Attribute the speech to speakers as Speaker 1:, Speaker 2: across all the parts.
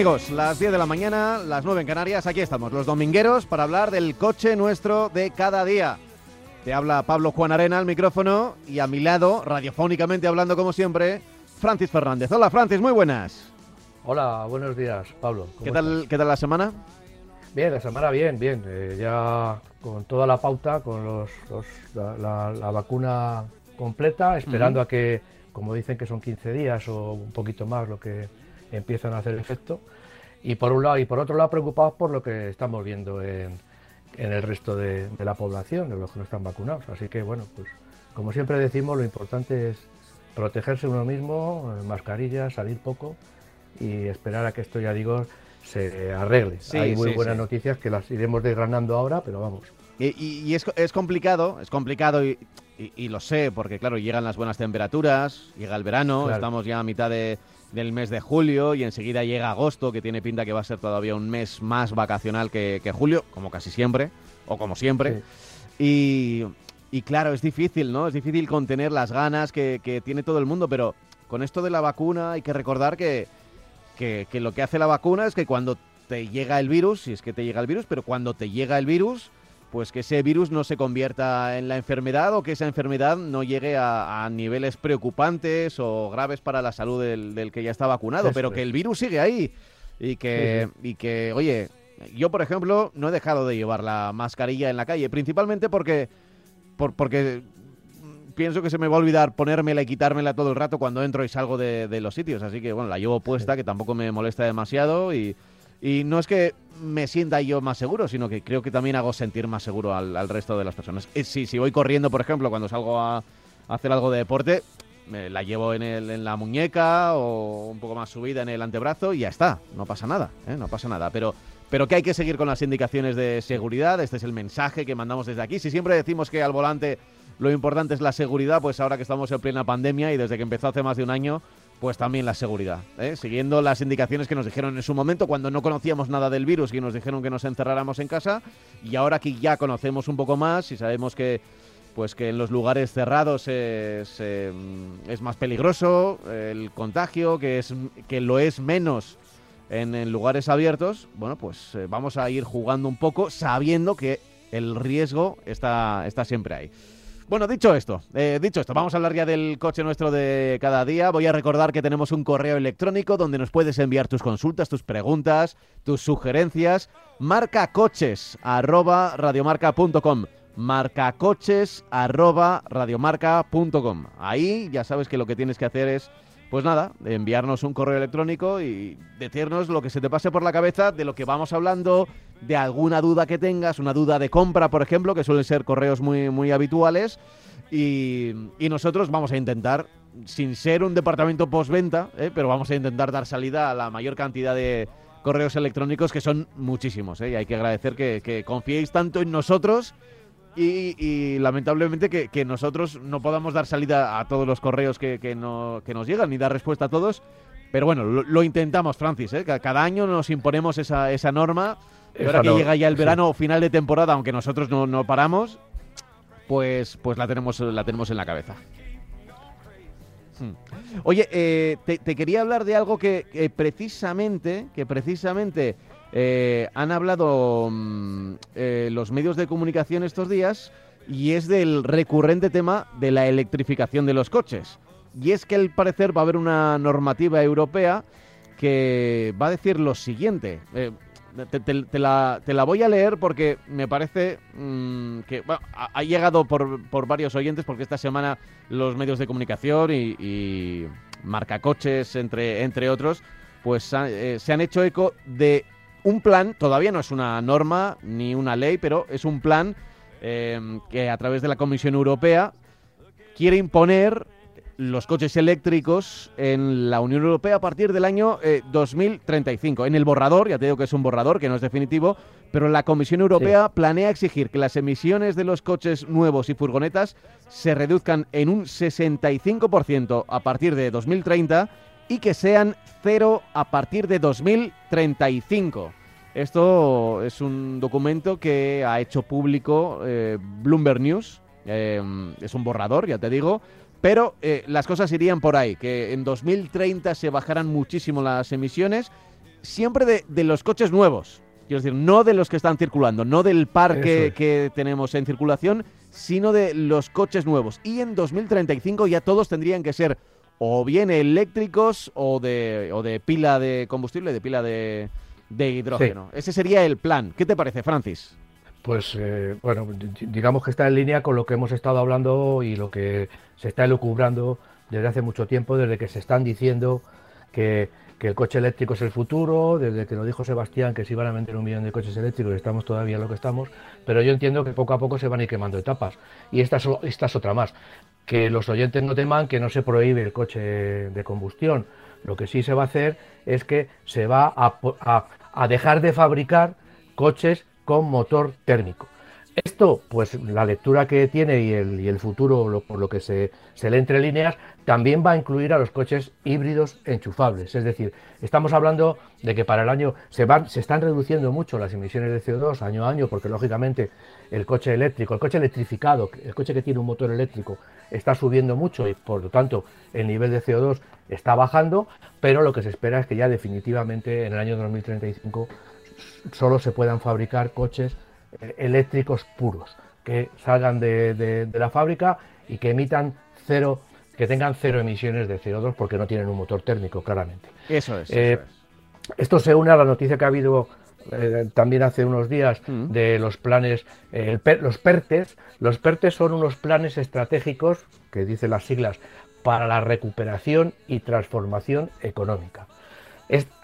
Speaker 1: amigos? Las 10 de la mañana, las 9 en Canarias, aquí estamos, los domingueros, para hablar del coche nuestro de cada día. Te habla Pablo Juan Arena al micrófono y a mi lado, radiofónicamente hablando como siempre, Francis Fernández. Hola Francis, muy buenas.
Speaker 2: Hola, buenos días, Pablo. ¿Cómo
Speaker 1: ¿Qué tal,
Speaker 2: estás?
Speaker 1: ¿Qué tal la semana?
Speaker 2: Bien, la semana bien, bien. eh, ya con toda la pauta, con los, los- la, la- la vacuna completa, esperando a que, como dicen que son 15 días o un poquito más lo que empiezan a hacer efecto. Y por un lado y por otro lado preocupados por lo que estamos viendo en, en el resto de, de la población, de los que no están vacunados. Así que bueno, pues como siempre decimos, lo importante es protegerse uno mismo, eh, mascarilla, salir poco y esperar a que esto, ya digo, se arregle.
Speaker 1: Sí,
Speaker 2: Hay muy
Speaker 1: sí,
Speaker 2: buenas
Speaker 1: sí.
Speaker 2: noticias que las iremos desgranando ahora, pero vamos.
Speaker 1: Y, y- y es, es complicado, es complicado y, y- y lo sé, porque claro, llegan las buenas temperaturas, llega el verano,
Speaker 2: Claro.
Speaker 1: estamos ya a mitad de- del mes de julio y enseguida llega agosto, que tiene pinta que va a ser todavía un mes más vacacional que, que julio, como casi siempre, o como siempre. Y, y claro, es difícil, ¿no? Es difícil contener las ganas que, que tiene todo el mundo, pero con esto de la vacuna hay que recordar que, que, que lo que hace la vacuna es que cuando te llega el virus, si es que te llega el virus, pero cuando te llega el virus, pues que ese virus no se convierta en la enfermedad o que esa enfermedad no llegue a, a niveles preocupantes o graves para la salud del, del que ya está vacunado,
Speaker 2: Eso
Speaker 1: pero que el virus sigue ahí y que, y que, oye, yo por ejemplo no he dejado de llevar la mascarilla en la calle, principalmente porque, por- porque pienso que se me va a olvidar ponérmela y quitármela todo el rato cuando entro y salgo de, de los sitios. Así que, bueno, la llevo puesta, que tampoco me molesta demasiado. Y, y no es que me sienta yo más seguro, sino que creo que también hago sentir más seguro al, al resto de las personas. Eh, Si, si voy corriendo, por ejemplo, cuando salgo a, hacer algo de deporte, me la llevo en, el- en la muñeca o un poco más subida en el antebrazo y ya está. No pasa nada, ¿eh? no pasa nada. Pero, pero que hay que seguir con las indicaciones de seguridad. Este es el mensaje que mandamos desde aquí. Si siempre decimos que al volante lo importante es la seguridad, pues ahora que estamos en plena pandemia y desde que empezó hace más de un año, pues también la seguridad. ¿eh? Siguiendo las indicaciones que nos dijeron en su momento cuando no conocíamos nada del virus y nos dijeron que nos encerráramos en casa. Y ahora que ya conocemos un poco más y sabemos que pues que en los lugares cerrados es, eh, es más peligroso el contagio, que, es, que lo es menos en, en lugares abiertos, bueno, pues eh, vamos a ir jugando un poco sabiendo que el riesgo está, está siempre ahí. Bueno, dicho esto, eh, dicho esto, vamos a hablar ya del coche nuestro de cada día. Voy a recordar que tenemos un correo electrónico donde nos puedes enviar tus consultas, tus preguntas, tus sugerencias. Marcacoches arroba radiomarca.com marcacoches arroba radiomarca.com Ahí ya sabes que lo que tienes que hacer es, pues nada, enviarnos un correo electrónico y decirnos lo que se te pase por la cabeza de lo que vamos hablando, de alguna duda que tengas, una duda de compra, por ejemplo, que suelen ser correos muy, muy habituales. Y, nosotros vamos a intentar, sin ser un departamento postventa, ¿eh? pero vamos a intentar dar salida a la mayor cantidad de correos electrónicos, que son muchísimos. ¿eh? Y hay que agradecer que, que confiéis tanto en nosotros y, lamentablemente que, nosotros no podamos dar salida a todos los correos que, que no- que nos llegan ni dar respuesta a todos. Pero bueno, lo, intentamos, Francis. ¿eh? Ca- Cada año nos imponemos esa, esa norma. Y ahora que llega ya el
Speaker 2: sí.
Speaker 1: verano, final de temporada, aunque nosotros no, no paramos, pues, pues la, tenemos, la tenemos en la cabeza. Hmm. Oye, eh, te, te quería hablar de algo que, que precisamente, que precisamente eh, han hablado mm, eh, los medios de comunicación estos días y es del recurrente tema de la electrificación de los coches. Y es que al parecer va a haber una normativa europea que va a decir lo siguiente. Te, la, te la voy a leer porque me parece mm, que bueno, ha, llegado por, por varios oyentes porque esta semana los medios de comunicación y, y marcacoches, entre, entre otros, pues eh, se han hecho eco de un plan, todavía no es una norma ni una ley, pero es un plan eh, que a través de la Comisión Europea quiere imponer los coches eléctricos en la Unión Europea a partir del año 2035. En el borrador, ya te digo que es un borrador, que no es definitivo, pero la Comisión Europea planea exigir que las emisiones de los coches nuevos y furgonetas se reduzcan en un 65% a partir de 2030 y que sean cero a partir de 2035. Esto es un documento que ha hecho público eh, Bloomberg News. Eh, es un borrador, ya te digo. Pero eh, las cosas irían por ahí, que en 2030 se bajarán muchísimo las emisiones, siempre de, de los coches nuevos. Quiero decir, no de los que están circulando, no del parque que tenemos en circulación, sino de los coches nuevos. Y en 2035 ya todos tendrían que ser o bien eléctricos o de, o de pila de combustible, de pila de, hidrógeno. Ese sería el plan. ¿Qué te parece, Francis?
Speaker 2: Pues eh, bueno, digamos que está en línea con lo que hemos estado hablando y lo que se está elucubrando desde hace mucho tiempo, desde que se están diciendo que el coche eléctrico es el futuro, desde que lo dijo Sebastián que se iban a vender un millón de coches eléctricos estamos todavía en lo que estamos, pero yo entiendo que poco a poco se van a ir quemando etapas. Y esta es, esta es otra más, que los oyentes no teman que no se prohíbe el coche de combustión. Lo que sí se va a hacer es que se va a dejar de fabricar coches con motor térmico. Esto, pues la lectura que tiene y el, futuro, por lo que se, se lee entre líneas, también va a incluir a los coches híbridos enchufables. Es decir, estamos hablando de que para el año se, van, se están reduciendo mucho las emisiones de CO2 año a año, porque lógicamente el coche eléctrico, el coche electrificado, el coche que tiene un motor eléctrico, está subiendo mucho y por lo tanto el nivel de CO2 está bajando, pero lo que se espera es que ya definitivamente en el año 2035 solo se puedan fabricar coches eh, eléctricos puros, que salgan de, la fábrica y que emitan cero, que tengan cero emisiones de CO2 porque no tienen un motor térmico, claramente.
Speaker 1: Eso es.
Speaker 2: Eh, esto se une a la noticia que ha habido eh, también hace unos días mm. de los planes, los PERTES. Los PERTES son unos planes estratégicos, que dicen las siglas, para la recuperación y transformación económica.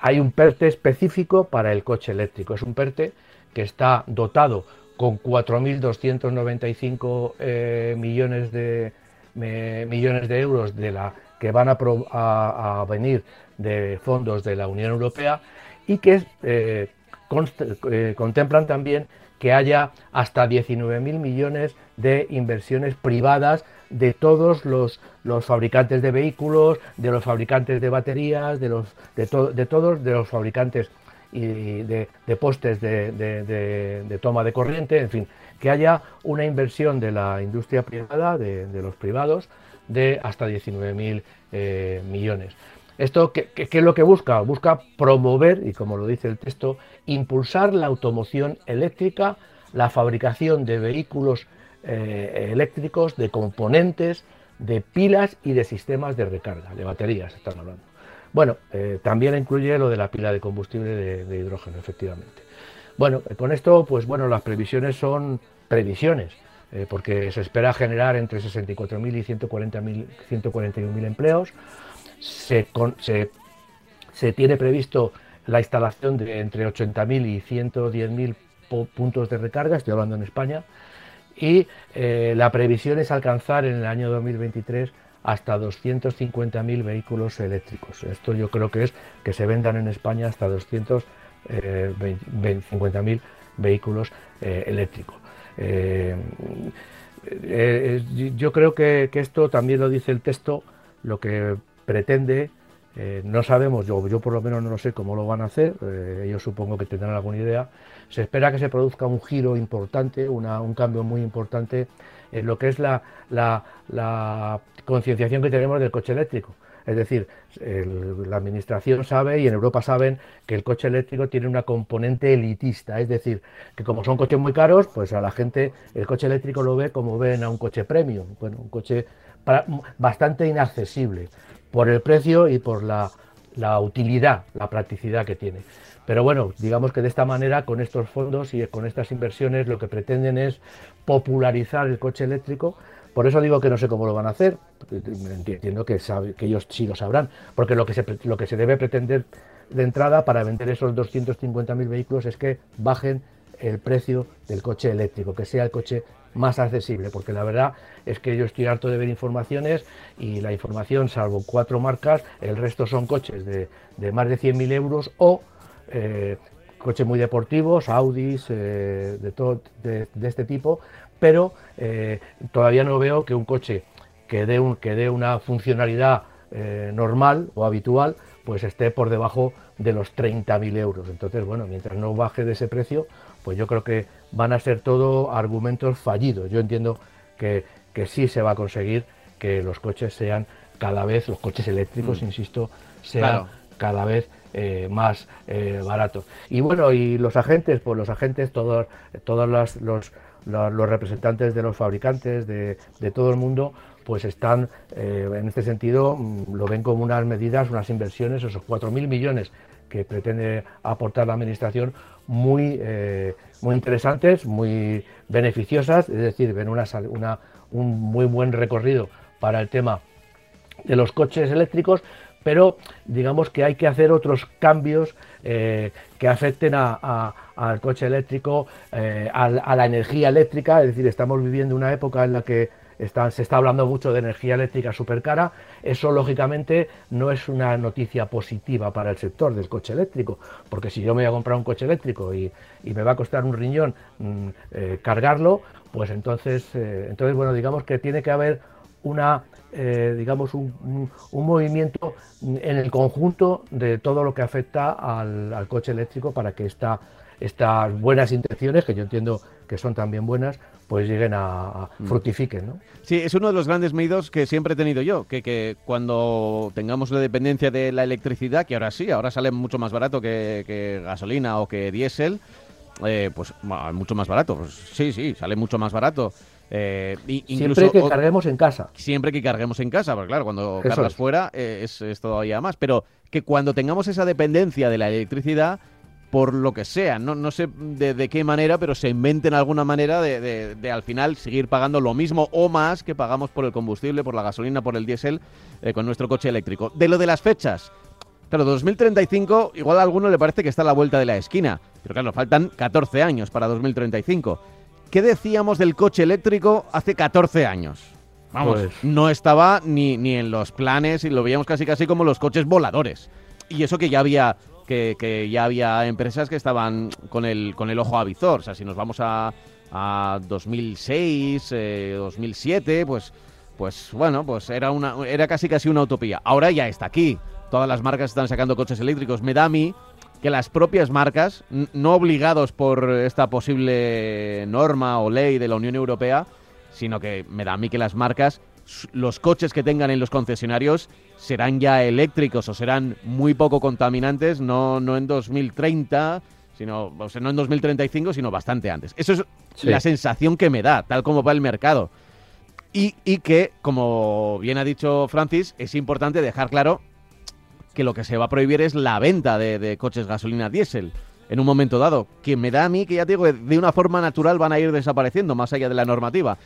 Speaker 2: Hay un PERTE específico para el coche eléctrico. Es un PERTE que está dotado con 4.295 eh, millones, de, millones de euros que van a, venir de fondos de la Unión Europea y que eh, eh, contemplan también que haya hasta 19.000 millones de inversiones privadas de todos los, los, fabricantes de vehículos, de los fabricantes de baterías, de, los, de, de todos de los fabricantes y de, postes de, toma de corriente, en fin, que haya una inversión de la industria privada, de, los privados, de hasta 19.000 eh, millones. ¿Esto ¿qué, es lo que busca? Busca promover, y como lo dice el texto, impulsar la automoción eléctrica, la fabricación de vehículos eh, eléctricos, de componentes, de pilas y de sistemas de recarga, de baterías, están hablando. Bueno, eh, también incluye lo de la pila de combustible de, hidrógeno, efectivamente. Bueno, eh, con esto, pues bueno, las previsiones son previsiones, porque se espera generar entre 64.000 y 141.000 empleos. Se, se, tiene previsto la instalación de entre 80.000 y 110.000 puntos de recarga, estoy hablando en España, y la previsión es alcanzar en el año 2023 hasta 250.000 vehículos eléctricos. Esto yo creo que es que se vendan en España hasta 250.000 eh, vehículos eh, eléctricos. Eh, yo creo que, esto también lo dice el texto, lo que pretende, no sabemos, yo, yo por lo menos no lo sé cómo lo van a hacer, ellos supongo que tendrán alguna idea, se espera que se produzca un giro importante, un cambio muy importante en lo que es la, la, concienciación que tenemos del coche eléctrico. Es decir, la administración sabe y en Europa saben que el coche eléctrico tiene una componente elitista, es decir, que como son coches muy caros, pues a la gente el coche eléctrico lo ve como ven a un coche premium, bueno, un coche bastante inaccesible por el precio y por la, la utilidad, la practicidad que tiene. Pero bueno, digamos que de esta manera, con estos fondos y con estas inversiones, lo que pretenden es popularizar el coche eléctrico. Por eso digo que no sé cómo lo van a hacer. Entiendo que, ellos sí lo sabrán. Porque lo que, se, lo que se debe pretender de entrada para vender esos 250.000 vehículos es que bajen el precio del coche eléctrico, que sea el coche más accesible, porque la verdad es que yo estoy harto de ver informaciones y la información, salvo cuatro marcas, el resto son coches de, más de 100.000 euros o eh, coches muy deportivos, Audis, eh, de, todo, de, este tipo, pero eh, todavía no veo que un coche que dé, un, que dé una funcionalidad normal o habitual, pues esté por debajo de los 30.000 euros. Entonces, bueno, mientras no baje de ese precio, pues yo creo que van a ser todo argumentos fallidos. Yo entiendo que, sí se va a conseguir que los coches sean cada vez, los coches eléctricos, mm. insisto, sean cada vez eh, más eh, baratos. Y bueno, y los agentes, pues los agentes, todos, todos los, los, los, representantes de los fabricantes, de, de, todo el mundo, pues están, eh, en este sentido, mm, lo ven como unas medidas, unas inversiones, esos 4.000 millones que pretende aportar la Administración, muy, eh, muy interesantes, muy beneficiosas, es decir, ven una, una, un muy buen recorrido para el tema de los coches eléctricos, pero digamos que hay que hacer otros cambios eh, que afecten al coche eléctrico, eh, a, la energía eléctrica, es decir, estamos viviendo una época en la que se está hablando mucho de energía eléctrica súper cara. Eso, lógicamente, no es una noticia positiva para el sector del coche eléctrico, porque si yo me voy a comprar un coche eléctrico y, me va a costar un riñón mm, eh, cargarlo, pues entonces, entonces, bueno, digamos que tiene que haber una, eh, digamos, un, movimiento en el conjunto de todo lo que afecta al, al coche eléctrico para que esta, estas buenas intenciones, que yo entiendo que son también buenas, pues lleguen a, mm. fructifiquen. ¿no?
Speaker 1: Sí, es uno de los grandes miedos que siempre he tenido yo, que, que, cuando tengamos la dependencia de la electricidad, que ahora sí, ahora sale mucho más barato que, gasolina o que diésel, eh, pues mucho más barato, pues, sí, sí, sale mucho más barato.
Speaker 2: Eh, siempre que carguemos en casa.
Speaker 1: Siempre que carguemos en casa, porque claro, cuando cargas fuera eh, es, es todavía más, pero que cuando tengamos esa dependencia de la electricidad, por lo que sea. No, no sé de, qué manera, pero se inventen alguna manera de, al final seguir pagando lo mismo o más que pagamos por el combustible, por la gasolina, por el diésel eh, con nuestro coche eléctrico. De lo de las fechas. Claro, 2035 igual a alguno le parece que está a la vuelta de la esquina, pero claro, faltan 14 años para 2035. ¿Qué decíamos del coche eléctrico hace 14 años? Vamos, pues no estaba ni, ni en los planes y lo veíamos casi casi como los coches voladores. Y eso que ya había que, ya había empresas que estaban con el, con el ojo a visor. O sea, si nos vamos a, a 2006, 2007, eh, pues, pues bueno, pues era, una, era casi casi una utopía. Ahora ya está aquí. Todas las marcas están sacando coches eléctricos. Me da a mí que las propias marcas, no obligados por esta posible norma o ley de la Unión Europea, sino que me da a mí que las marcas los coches que tengan en los concesionarios serán ya eléctricos o serán muy poco contaminantes, no, no en 2030, sino, o sea, no en 2035, sino bastante antes. Eso es la sensación que me da, tal como va el mercado. Y, y, que, como bien ha dicho Francis, es importante dejar claro que lo que se va a prohibir es la venta de, coches gasolina diésel en un momento dado, que me da a mí que ya digo, de una forma natural van a ir desapareciendo más allá de la normativa.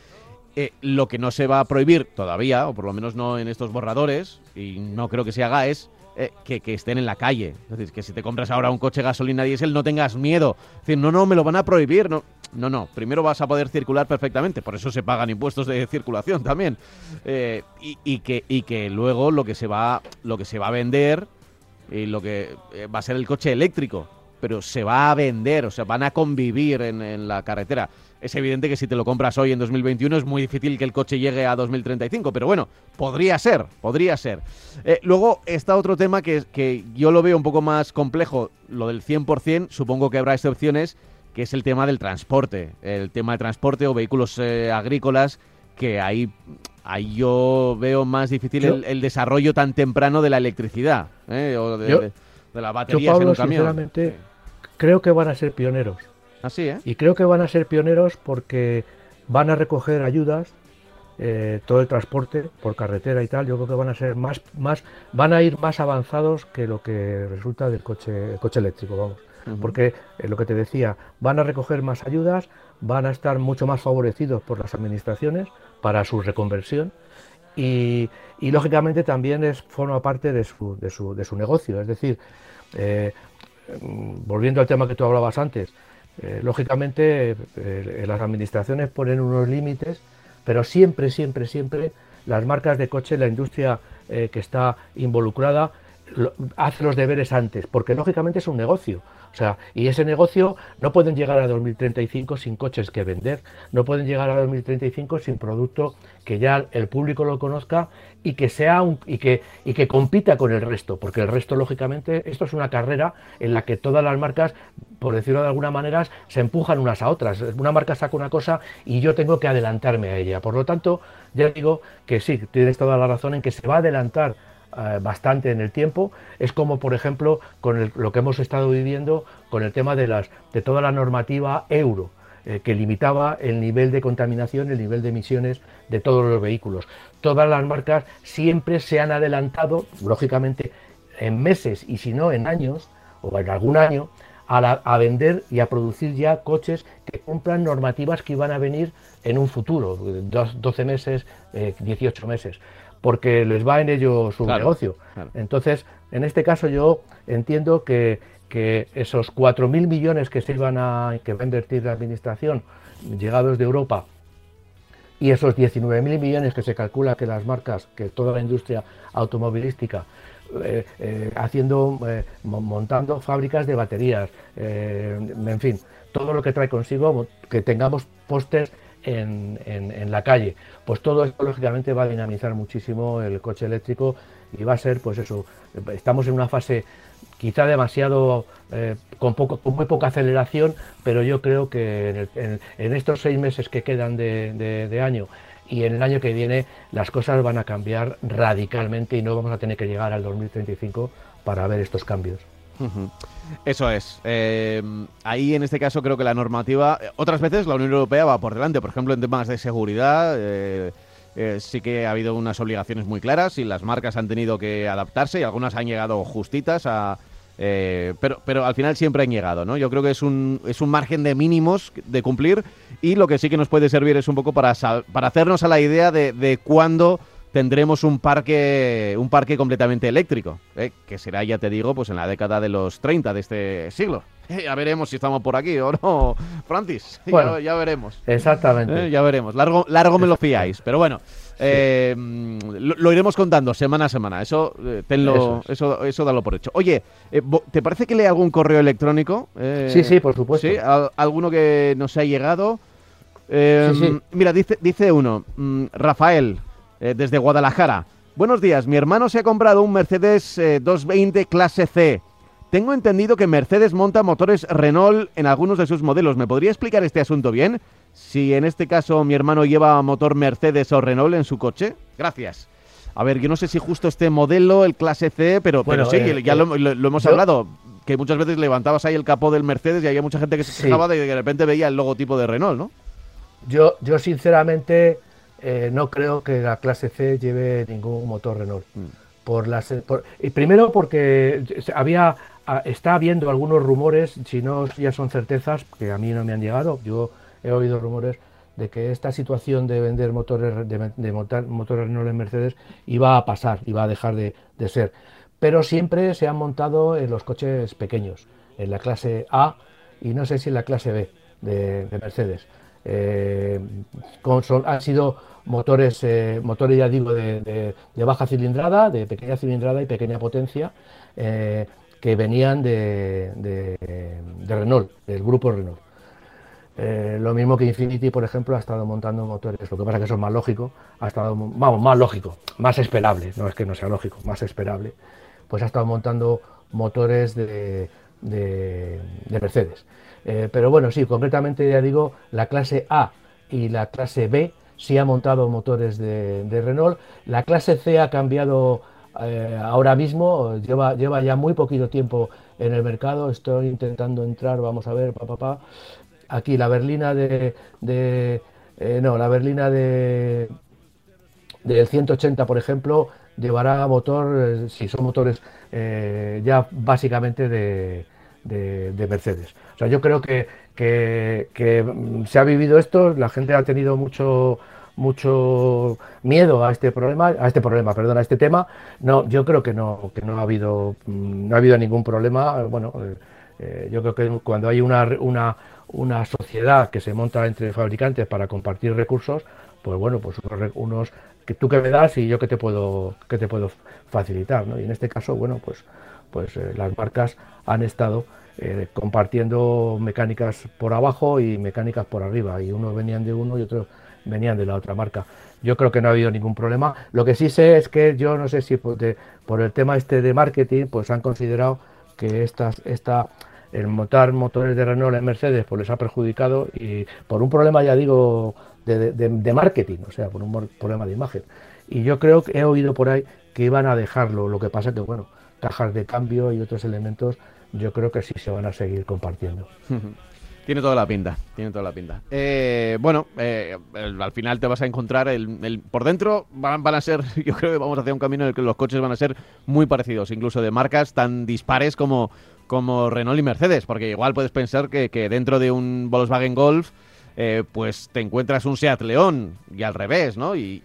Speaker 1: Eh, lo que no se va a prohibir todavía, o por lo menos no en estos borradores, y no creo que se haga, es eh, que, estén en la calle. Es decir, que si te compras ahora un coche gasolina diésel no tengas miedo. Es decir, no, no, me lo van a prohibir. No, no. Primero vas a poder circular perfectamente. Por eso se pagan impuestos de circulación también. Eh, y, que, y que luego lo que se va, lo que se va a vender y lo que va a ser el coche eléctrico. Pero se va a vender, o sea, van a convivir en, en la carretera. Es evidente que si te lo compras hoy en 2021 es muy difícil que el coche llegue a 2035, pero bueno, podría ser, podría ser. Eh, luego está otro tema que, que yo lo veo un poco más complejo, lo del 100%, supongo que habrá excepciones, que es el tema del transporte, el tema de transporte o vehículos eh, agrícolas, que ahí, ahí yo veo más difícil el, desarrollo tan temprano de la electricidad eh, o de, la batería en un camión.
Speaker 2: creo que van a ser pioneros
Speaker 1: Así, ¿eh?
Speaker 2: Y creo que van a ser pioneros porque van a recoger ayudas, eh, todo el transporte por carretera y tal. Yo creo que van a ser más, más, van a ir más avanzados que lo que resulta del coche, coche eléctrico, vamos. Porque eh, lo que te decía, van a recoger más ayudas, van a estar mucho más favorecidos por las administraciones para su reconversión. Y, lógicamente también es, forma parte de su, negocio. Es decir, eh, volviendo al tema que tú hablabas antes, lógicamente, las administraciones ponen unos límites, pero siempre, siempre, siempre las marcas de coche, la industria que está involucrada, hace los deberes antes, porque lógicamente es un negocio. O sea, y ese negocio no pueden llegar a 2035 sin coches que vender, no pueden llegar a 2035 sin producto que ya el público lo conozca y que sea un, y que y que compita con el resto, porque el resto lógicamente esto es una carrera en la que todas las marcas, por decirlo de alguna manera, se empujan unas a otras. Una marca saca una cosa y yo tengo que adelantarme a ella. Por lo tanto, ya digo que sí, tienes toda la razón en que se va a adelantar eh, bastante en el tiempo. Es como, por ejemplo, con lo que hemos estado viviendo con el tema de, las, de toda la normativa euro, eh, que limitaba el nivel de contaminación, el nivel de emisiones de todos los vehículos. Todas las marcas siempre se han adelantado, lógicamente, en meses y si no en años o en algún año, a, vender y a producir ya coches que cumplan normativas que iban a venir en un futuro, 12 meses, 18 eh, meses porque les va en ello su negocio. Entonces, en este caso yo entiendo que, que esos 4.000 millones que se iban a, que va a invertir la administración llegados de Europa y esos 19.000 millones que se calcula que las marcas, que toda la industria automovilística, eh, eh, haciendo, eh, montando fábricas de baterías, en fin, todo lo que trae consigo que tengamos pósters en, la calle. Pues todo esto lógicamente va a dinamizar muchísimo el coche eléctrico y va a ser, pues eso, estamos en una fase quizá demasiado, eh, con, poco, con muy poca aceleración, pero yo creo que en, estos seis meses que quedan de, de año y en el año que viene las cosas van a cambiar radicalmente y no vamos a tener que llegar al 2035 para ver estos cambios.
Speaker 1: Eso es. Eh, ahí en este caso creo que la normativa, otras veces la Unión Europea va por delante, por ejemplo en temas de seguridad. Eh, eh, sí que ha habido unas obligaciones muy claras y las marcas han tenido que adaptarse y algunas han llegado justitas a, pero, pero al final siempre han llegado, ¿no? Yo creo que es un, es un margen de mínimos de cumplir y lo que sí que nos puede servir es un poco para, para hacernos a la idea de, de cuándo tendremos un parque, un parque completamente eléctrico, ¿eh? que será, ya te digo, pues en la década de los 30 de este siglo. Eh, ya veremos si estamos por aquí o no, Francis. Bueno, ya, veremos.
Speaker 2: Exactamente.
Speaker 1: Eh, ya veremos. Largo, largo me lo fiáis, pero bueno. lo, iremos contando semana a semana. Eso, tenlo, eso, eso, dalo por hecho. Oye, ¿te parece que lea algún correo electrónico?
Speaker 2: sí, sí, por supuesto.
Speaker 1: ¿Sí? ¿Alguno que nos ha llegado? Mira, dice, dice uno, mm, Rafael, eh, desde Guadalajara. Buenos días, mi hermano se ha comprado un Mercedes 220 eh, clase C. Tengo entendido que Mercedes monta motores Renault en algunos de sus modelos. ¿Me podría explicar este asunto bien? Si en este caso mi hermano lleva motor Mercedes o Renault en su coche. Gracias. A ver, yo no sé si justo este modelo, el clase C, pero, bueno, sí, eh, ya lo, hemos hablado. Que muchas veces levantabas ahí el capó del Mercedes y había mucha gente que se quejaba de que de repente veía el logotipo de Renault, ¿no?
Speaker 2: Yo, yo sinceramente eh, no creo que la clase C lleve ningún motor Renault. Mm. Por las, y primero porque había ah, está habiendo algunos rumores, si no ya son certezas, que a mí no me han llegado, yo he oído rumores de que esta situación de vender motores de, motores Renault en Mercedes iba a pasar, iba a dejar de, ser. Pero siempre se han montado en los coches pequeños, en la clase A y no sé si en la clase B de, Mercedes. Eh, han sido motores, eh, motores ya digo, de, baja cilindrada, de pequeña cilindrada y pequeña potencia, eh, que venían de, Renault, del grupo Renault. Lo mismo que Infinity, por ejemplo, ha estado montando motores, lo que pasa es que eso es más lógico, ha estado, vamos, más lógico, más esperable, no es que no sea lógico, más esperable, pues ha estado montando motores de, Mercedes. Pero bueno, sí, concretamente ya digo, la clase A y la clase B sí ha montado motores de, Renault. La clase C ha cambiado eh, ahora mismo, lleva, lleva ya muy poquito tiempo en el mercado. Estoy intentando entrar, vamos a ver, papá, Aquí la berlina de, eh, no, la berlina de del 180, por ejemplo, llevará motor, eh, si son motores ya básicamente de, Mercedes. Sea, yo creo que, que, mm, se ha vivido esto, la gente ha tenido mucho mucho miedo a este problema, a este problema, perdón, a este tema. No, yo creo que no, que no ha habido, mm, no ha habido ningún problema. Bueno, eh, eh, yo creo que cuando hay una, una, una sociedad que se monta entre fabricantes para compartir recursos, pues bueno, pues unos, que tú que me das y yo que te puedo que te puedo facilitar, ¿no? Y en este caso, bueno, pues pues eh, las marcas han estado eh, compartiendo mecánicas por abajo y mecánicas por arriba, y unos venían de uno y otros venían de la otra marca. Yo creo que no ha habido ningún problema. Lo que sí sé es que yo no sé si por, por el tema este de marketing, pues han considerado que estas, esta, el montar motores de Renault en Mercedes pues les ha perjudicado y por un problema, ya digo, de, marketing, o sea, por un problema de imagen. Y yo creo que he oído por ahí que iban a dejarlo. Lo que pasa que, bueno, cajas de cambio y otros elementos, yo creo que sí se van a seguir compartiendo.
Speaker 1: Tiene toda la pinta, tiene toda la pinta. Eh, bueno, eh, al final te vas a encontrar el, por dentro van, van, a ser, yo creo que vamos hacia un camino en el que los coches van a ser muy parecidos, incluso de marcas tan dispares como, como Renault y Mercedes, porque igual puedes pensar que, que dentro de un Volkswagen Golf eh, pues te encuentras un Seat León y al revés, ¿no? Y,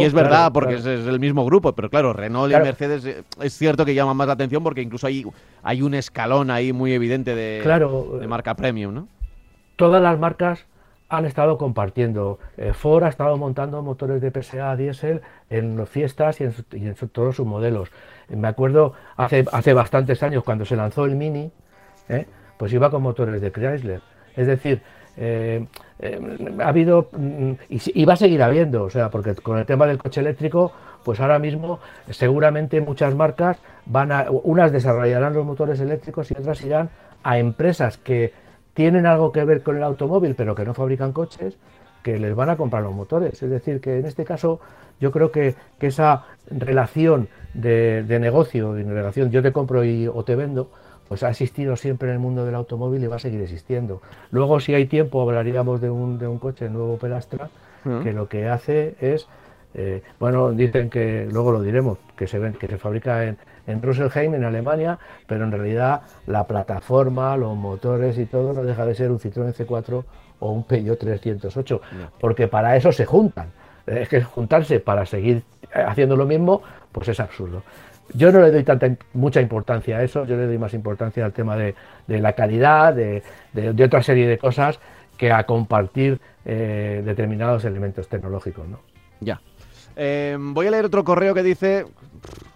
Speaker 1: es, verdad porque Es, el mismo grupo, pero claro, Renault y Mercedes eh, es cierto que llaman más la atención porque incluso hay, hay un escalón ahí muy evidente de, de marca premium, ¿no?
Speaker 2: Todas las marcas han estado compartiendo. Eh, Ford ha estado montando motores de PSA diésel en fiestas y en, todos sus modelos. Me acuerdo hace, hace bastantes años cuando se lanzó el Mini, pues iba con motores de Chrysler. Es decir, eh, eh, ha habido mm, y, va a seguir habiendo, o sea, porque con el tema del coche eléctrico, pues ahora mismo seguramente muchas marcas van a, unas desarrollarán los motores eléctricos y otras irán a empresas que tienen algo que ver con el automóvil, pero que no fabrican coches, que les van a comprar los motores. Es decir, que en este caso yo creo que, esa relación de, negocio, de relación yo te compro y, o te vendo, pues ha existido siempre en el mundo del automóvil y va a seguir existiendo. Luego, si hay tiempo, hablaríamos de un, de un coche nuevo Pelastra, que lo que hace es, eh, bueno, dicen que, luego lo diremos, que se, ven, que se fabrica en, en Rüsselsheim, en Alemania, pero en realidad la plataforma, los motores y todo no deja de ser un Citroën C4 o un Peugeot 308, porque para eso se juntan. Es que juntarse para seguir haciendo lo mismo, pues es absurdo. Yo no le doy tanta mucha importancia a eso, yo le doy más importancia al tema de, la calidad, de, otra serie de cosas que a compartir eh, determinados elementos tecnológicos. ¿no?
Speaker 1: Ya. Eh, voy a leer otro correo que dice,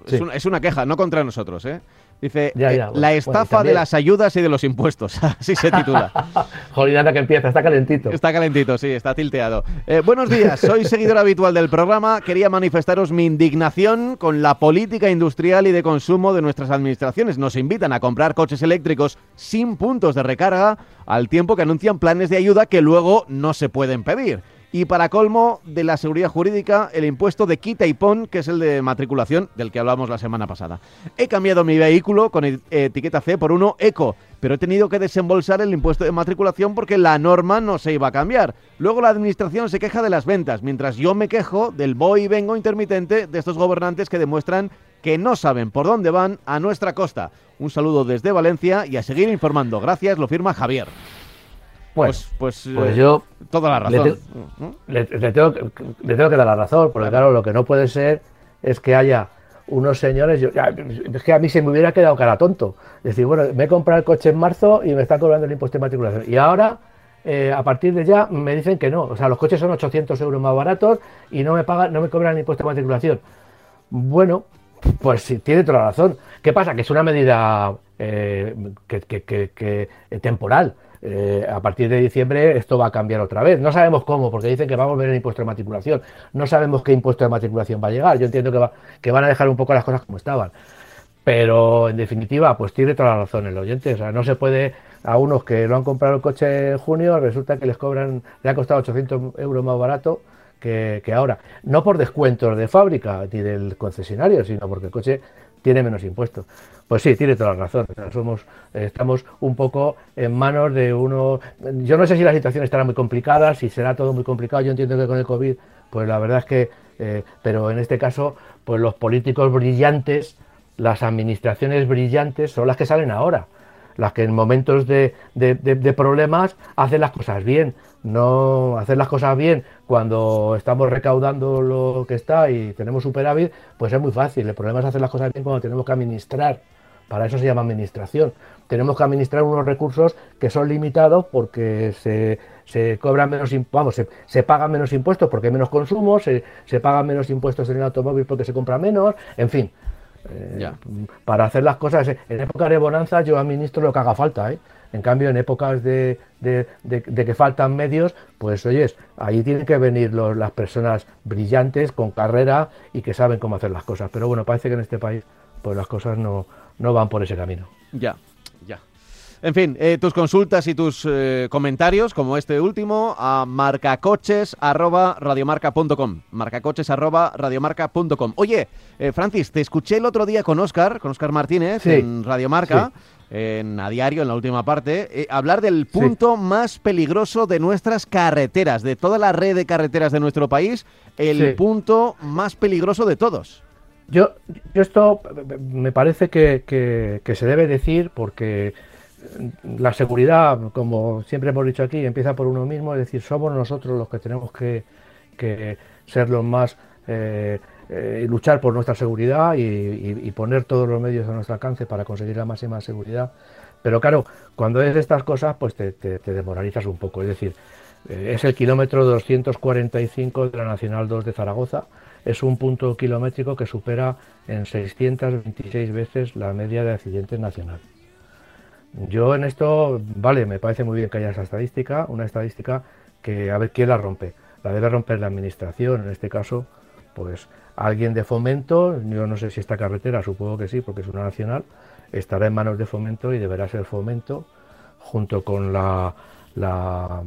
Speaker 1: es, es, una queja, no contra nosotros, ¿eh? Dice, eh, la estafa de las ayudas y de los impuestos. Así se titula.
Speaker 2: Jolidana que empieza, está calentito.
Speaker 1: Está calentito, sí, está tilteado. Eh, buenos días, soy seguidor habitual del programa. Quería manifestaros mi indignación con la política industrial y de consumo de nuestras administraciones. Nos invitan a comprar coches eléctricos sin puntos de recarga al tiempo que anuncian planes de ayuda que luego no se pueden pedir. Y para colmo de la seguridad jurídica, el impuesto de quita y pon, que es el de matriculación del que hablamos la semana pasada. He cambiado mi vehículo con etiqueta C por uno eco, pero he tenido que desembolsar el impuesto de matriculación porque la norma no se iba a cambiar. Luego la administración se queja de las ventas, mientras yo me quejo del voy y vengo intermitente de estos gobernantes que demuestran que no saben por dónde van a nuestra costa. Un saludo desde Valencia y a seguir informando. Gracias, lo firma Javier.
Speaker 2: Pues, pues, pues, eh, yo.
Speaker 1: Toda la razón.
Speaker 2: Le, tengo, que dar la razón, porque claro, lo que no puede ser es que haya unos señores. es que a mí se me hubiera quedado cara tonto. Decir, bueno, me he comprado el coche en marzo y me están cobrando el impuesto de matriculación. Y ahora. Eh, a partir de ya me dicen que no, o sea, los coches son 800 euros más baratos y no me pagan, no me cobran el impuesto de matriculación. Bueno, pues sí, tiene toda la razón. ¿Qué pasa? Que es una medida eh, que, temporal. Eh, a partir de diciembre esto va a cambiar otra vez. No sabemos cómo, porque dicen que va a volver el impuesto de matriculación. No sabemos qué impuesto de matriculación va a llegar. Yo entiendo que, va, que van a dejar un poco las cosas como estaban. Pero en definitiva, pues tiene toda la razón el oyente. O sea, no se puede a unos que lo han comprado el coche en junio, resulta que les cobran, le ha costado 800 euros más barato que, que ahora. No por descuentos de fábrica ni del concesionario, sino porque el coche tiene menos impuestos. Pues sí, tiene toda la razón. Somos, estamos un poco en manos de uno. Yo no sé si la situación estará muy complicada, si será todo muy complicado. Yo entiendo que con el COVID, pues la verdad es que, eh, pero en este caso, pues los políticos brillantes, las administraciones brillantes son las que salen ahora, las que en momentos de, de problemas hacen las cosas bien no hacer las cosas bien cuando estamos recaudando lo que está y tenemos superávit, pues es muy fácil. El problema es hacer las cosas bien cuando tenemos que administrar Para eso se llama administración. Tenemos que administrar unos recursos que son limitados porque se, se cobran menos vamos, se, se, pagan menos impuestos porque hay menos consumo, se, se pagan menos impuestos en el automóvil porque se compra menos, en fin. Eh, para hacer las cosas, en época de bonanza yo administro lo que haga falta, ¿eh? En cambio, en épocas de, que faltan medios, pues oyes, ahí tienen que venir las personas brillantes, con carrera y que saben cómo hacer las cosas. Pero bueno, parece que en este país pues las cosas no, no van por ese camino.
Speaker 1: Ya, ya. En fin, eh, tus consultas y tus eh, comentarios, como este último, a marcacoches.radiomarca.com. Marcacoches.radiomarca.com. Oye, eh, Francis, te escuché el otro día con Oscar, con Oscar Martínez, en Radio Marca en, a diario, en la última parte, eh, hablar del punto más peligroso de nuestras carreteras, de toda la red de carreteras de nuestro país, el punto más peligroso de todos.
Speaker 2: Yo, yo esto me parece que, que, se debe decir porque la seguridad, como siempre hemos dicho aquí, empieza por uno mismo, es decir, somos nosotros los que tenemos que, que ser los más... Eh, eh, luchar por nuestra seguridad y, poner todos los medios a nuestro alcance para conseguir la máxima seguridad. Pero claro, cuando es estas cosas, pues te, te, desmoralizas un poco. Es decir, eh, es el kilómetro 245 de la Nacional 2 de Zaragoza. Es un punto kilométrico que supera en 626 veces la media de accidentes nacional. Yo en esto, vale, me parece muy bien que haya esa estadística, una estadística que a ver quién la rompe. La debe romper la administración, en este caso, pues alguien de fomento, yo no sé si esta carretera, supongo que sí, porque es una nacional, estará en manos de fomento y deberá ser fomento junto con la, la,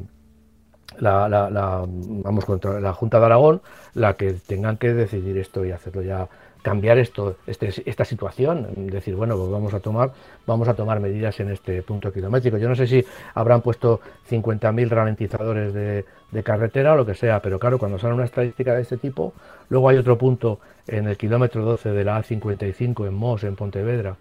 Speaker 2: la, vamos contra la Junta de Aragón la que tengan que decidir esto y hacerlo ya cambiar esto este, esta situación. Decir bueno pues vamos a tomar vamos a tomar medidas en este punto kilométrico. Yo no sé si habrán puesto 50.000 ralentizadores de, carretera o lo que sea, pero claro, cuando sale una estadística de este tipo, luego hay otro punto en el kilómetro 12 de la A55 en Mos, en Pontevedra,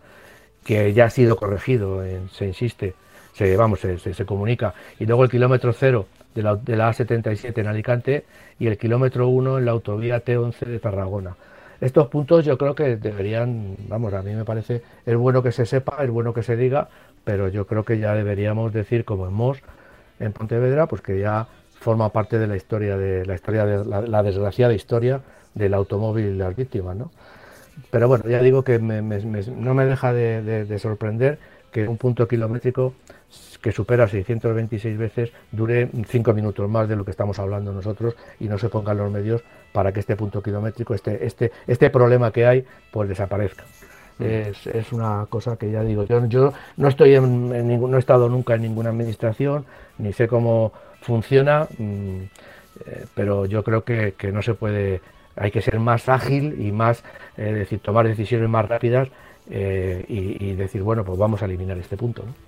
Speaker 2: que ya ha sido corregido, se insiste, se, vamos, se, comunica, y luego el kilómetro 0 de la, de la A77 en Alicante y el kilómetro 1 en la autovía T11 de Tarragona. Estos puntos yo creo que deberían, vamos, a mí me parece, es bueno que se sepa, es bueno que se diga, pero yo creo que ya deberíamos decir, como en Mos, en Pontevedra, pues que ya forma parte de la historia de la historia de la, desgraciada historia del automóvil y las víctimas, ¿no? Pero bueno, ya digo que no me deja de, sorprender que un punto kilométrico que supera 626 veces dure cinco minutos más de lo que estamos hablando nosotros y no se pongan los medios para que este punto kilométrico, este, este, este problema que hay, pues desaparezca. Mm. Es, es, una cosa que ya digo, yo, yo no estoy en, en ningún, no he estado nunca en ninguna administración, ni sé cómo, funciona, mm, eh, pero yo creo que, no se puede, hay que ser más ágil y más, eh, decir, tomar decisiones más rápidas eh, y, decir, bueno, pues vamos a eliminar este punto. ¿no?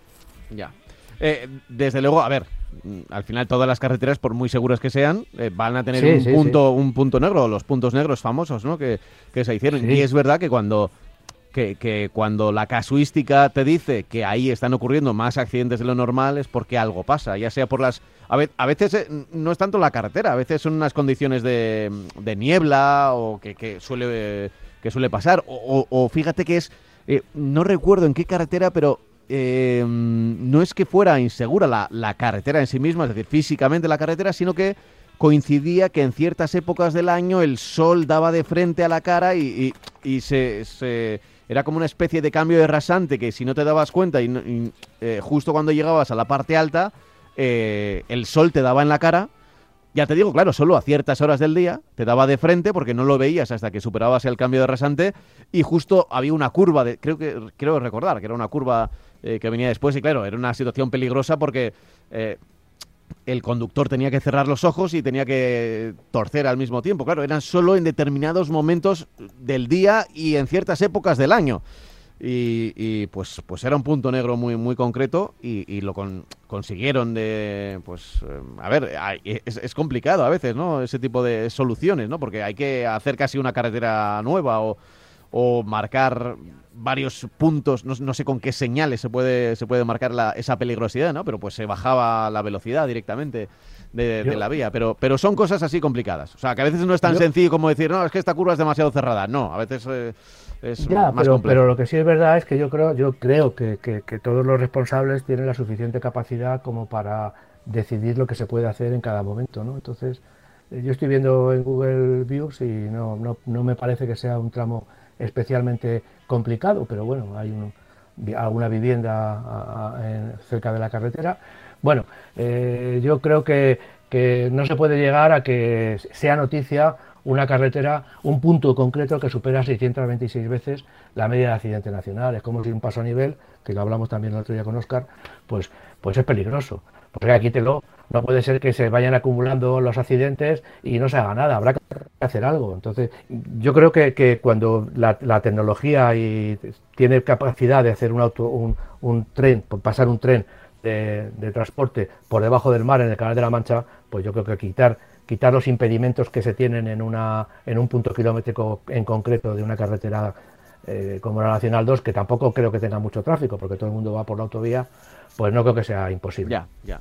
Speaker 1: Ya. desde luego, a ver, mm, al final todas las carreteras, por muy seguras que sean, van a tener un, punto, un punto negro, los puntos negros famosos ¿no? que, que se hicieron. Y es verdad que cuando que, que, cuando la casuística te dice que ahí están ocurriendo más accidentes de lo normal es porque algo pasa, ya sea por las... A, veces eh, no es tanto la carretera, a veces son unas condiciones de, de niebla o que, que, suele, que suele pasar. O, fíjate que es... Eh, no recuerdo en qué carretera, pero eh, no es que fuera insegura la, la carretera en sí misma, es decir, físicamente la carretera, sino que coincidía que en ciertas épocas del año el sol daba de frente a la cara y, y, se, se, era como una especie de cambio de rasante que si no te dabas cuenta y, eh, justo cuando llegabas a la parte alta, eh, el sol te daba en la cara. Ya te digo, claro, solo a ciertas horas del día te daba de frente porque no lo veías hasta que superabas el cambio de rasante y justo había una curva, de, creo que creo recordar que era una curva eh, que venía después y claro, era una situación peligrosa porque el conductor tenía que cerrar los ojos y tenía que torcer al mismo tiempo. Claro, eran solo en determinados momentos del día y en ciertas épocas del año. Y, pues, pues era un punto negro muy, muy concreto y, lo consiguieron de, pues, eh, a ver, es, complicado a veces, ¿no? Ese tipo de soluciones, ¿no? Porque hay que hacer casi una carretera nueva o, o marcar varios puntos, no, no sé con qué señales se puede, se puede marcar la, esa peligrosidad, ¿no? Pero pues se bajaba la velocidad directamente de, la vía. Pero, pero son cosas así complicadas. O sea, que a veces no es tan
Speaker 2: Yo-
Speaker 1: sencillo como decir, no, es que esta curva es demasiado cerrada. No, a veces eh, es
Speaker 2: Ya,
Speaker 1: más
Speaker 2: pero,
Speaker 1: complejo.
Speaker 2: pero lo que sí es verdad es que yo creo, yo creo que, que- que todos los responsables tienen la suficiente capacidad como para decidir lo que se puede hacer en cada momento, ¿no? Entonces, eh, yo estoy viendo en Google Views y no, no, no me parece que sea un tramo especialmente complicado, pero bueno, hay un- alguna vivienda cerca de la carretera. Bueno, eh, yo creo que, que no se puede llegar a que sea noticia una carretera, un punto concreto que supera 626 veces la media de accidente nacional. Es como si un paso a nivel, que lo hablamos también el otro día con Oscar, pues, pues es peligroso. Porque quítelo. No puede ser que se vayan acumulando los accidentes y no se haga nada. Habrá que hacer algo. Entonces, yo creo que, que cuando la, tecnología y tiene capacidad de hacer un auto, un, un tren, por pasar un tren de, de transporte por debajo del mar en el Canal de la Mancha, pues yo creo que quitar quitar los impedimentos que se tienen en una en un punto kilométrico en concreto de una carretera eh, como la Nacional 2, que tampoco creo que tenga mucho tráfico, porque todo el mundo va por la autovía, pues no creo que sea imposible.
Speaker 1: Ya, ya.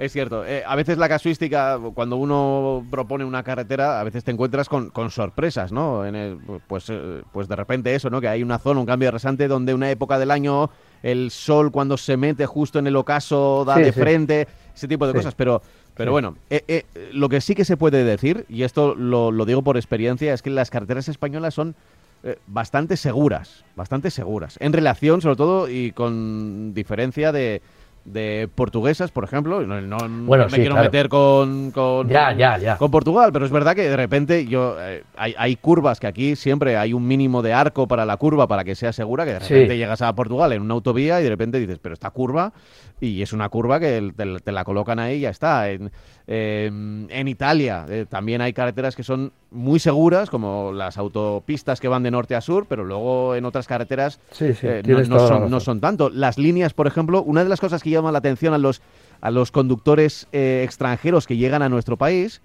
Speaker 1: Es cierto. Eh, a veces la casuística, cuando uno propone una carretera, a veces te encuentras con, con sorpresas, ¿no? En el- pues, eh, pues de repente eso, ¿no? Que hay una zona, un cambio de rasante donde una época del año el sol cuando se mete justo en el ocaso da
Speaker 2: Sí,
Speaker 1: de
Speaker 2: sí.
Speaker 1: frente, ese tipo de
Speaker 2: Sí.
Speaker 1: cosas. Pero, pero bueno, eh, eh, lo que sí que se puede decir, y esto lo, lo digo por experiencia, es que las carreteras españolas son eh, bastante seguras, bastante seguras. En relación, sobre todo, y con diferencia de, de portuguesas, por ejemplo. No, no-
Speaker 2: Bueno,
Speaker 1: me
Speaker 2: sí,
Speaker 1: quiero
Speaker 2: claro.
Speaker 1: meter con, con,
Speaker 2: Ya, ya, ya.
Speaker 1: con Portugal, pero es verdad que de repente yo eh, hay, hay curvas que aquí siempre hay un mínimo de arco para la curva para que sea segura, que de
Speaker 2: Sí.
Speaker 1: repente llegas a Portugal en una autovía y de repente dices, pero esta curva, y es una curva que te, te la colocan ahí y ya está. En, eh, en Italia eh, también hay carreteras que son muy seguras, como las autopistas que van de norte a sur, pero luego en otras carreteras
Speaker 2: Sí, sí,
Speaker 1: eh, no, son,
Speaker 2: razón.
Speaker 1: no son tanto. Las líneas, por ejemplo, una de las cosas que llama la atención a los, a los conductores eh, extranjeros que llegan a nuestro país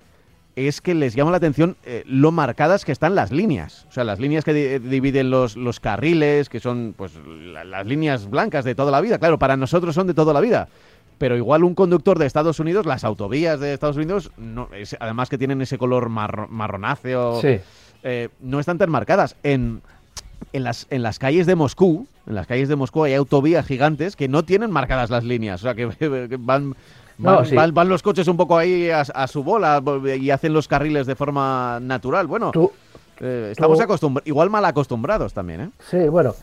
Speaker 1: es que les llama la atención lo marcadas que están las líneas. O sea, las líneas que di- dividen los, los carriles, que son pues la- las líneas blancas de toda la vida. Claro, para nosotros son de toda la vida. Pero igual un conductor de Estados Unidos, las autovías de Estados Unidos, no, es- además que tienen ese color marro- marronáceo,
Speaker 2: Sí.
Speaker 1: eh, no están tan marcadas. En, en, las, en las calles de Moscú, en las calles de Moscú hay autovías gigantes que no tienen marcadas las líneas. O sea, que, que van,
Speaker 2: No,
Speaker 1: van,
Speaker 2: sí.
Speaker 1: van- van los coches un poco ahí a, a su bola y hacen los carriles de forma natural. Bueno,
Speaker 2: Tú,
Speaker 1: eh, estamos
Speaker 2: tú-
Speaker 1: acostumbrados, igual mal acostumbrados también, ¿eh?
Speaker 2: sí, bueno,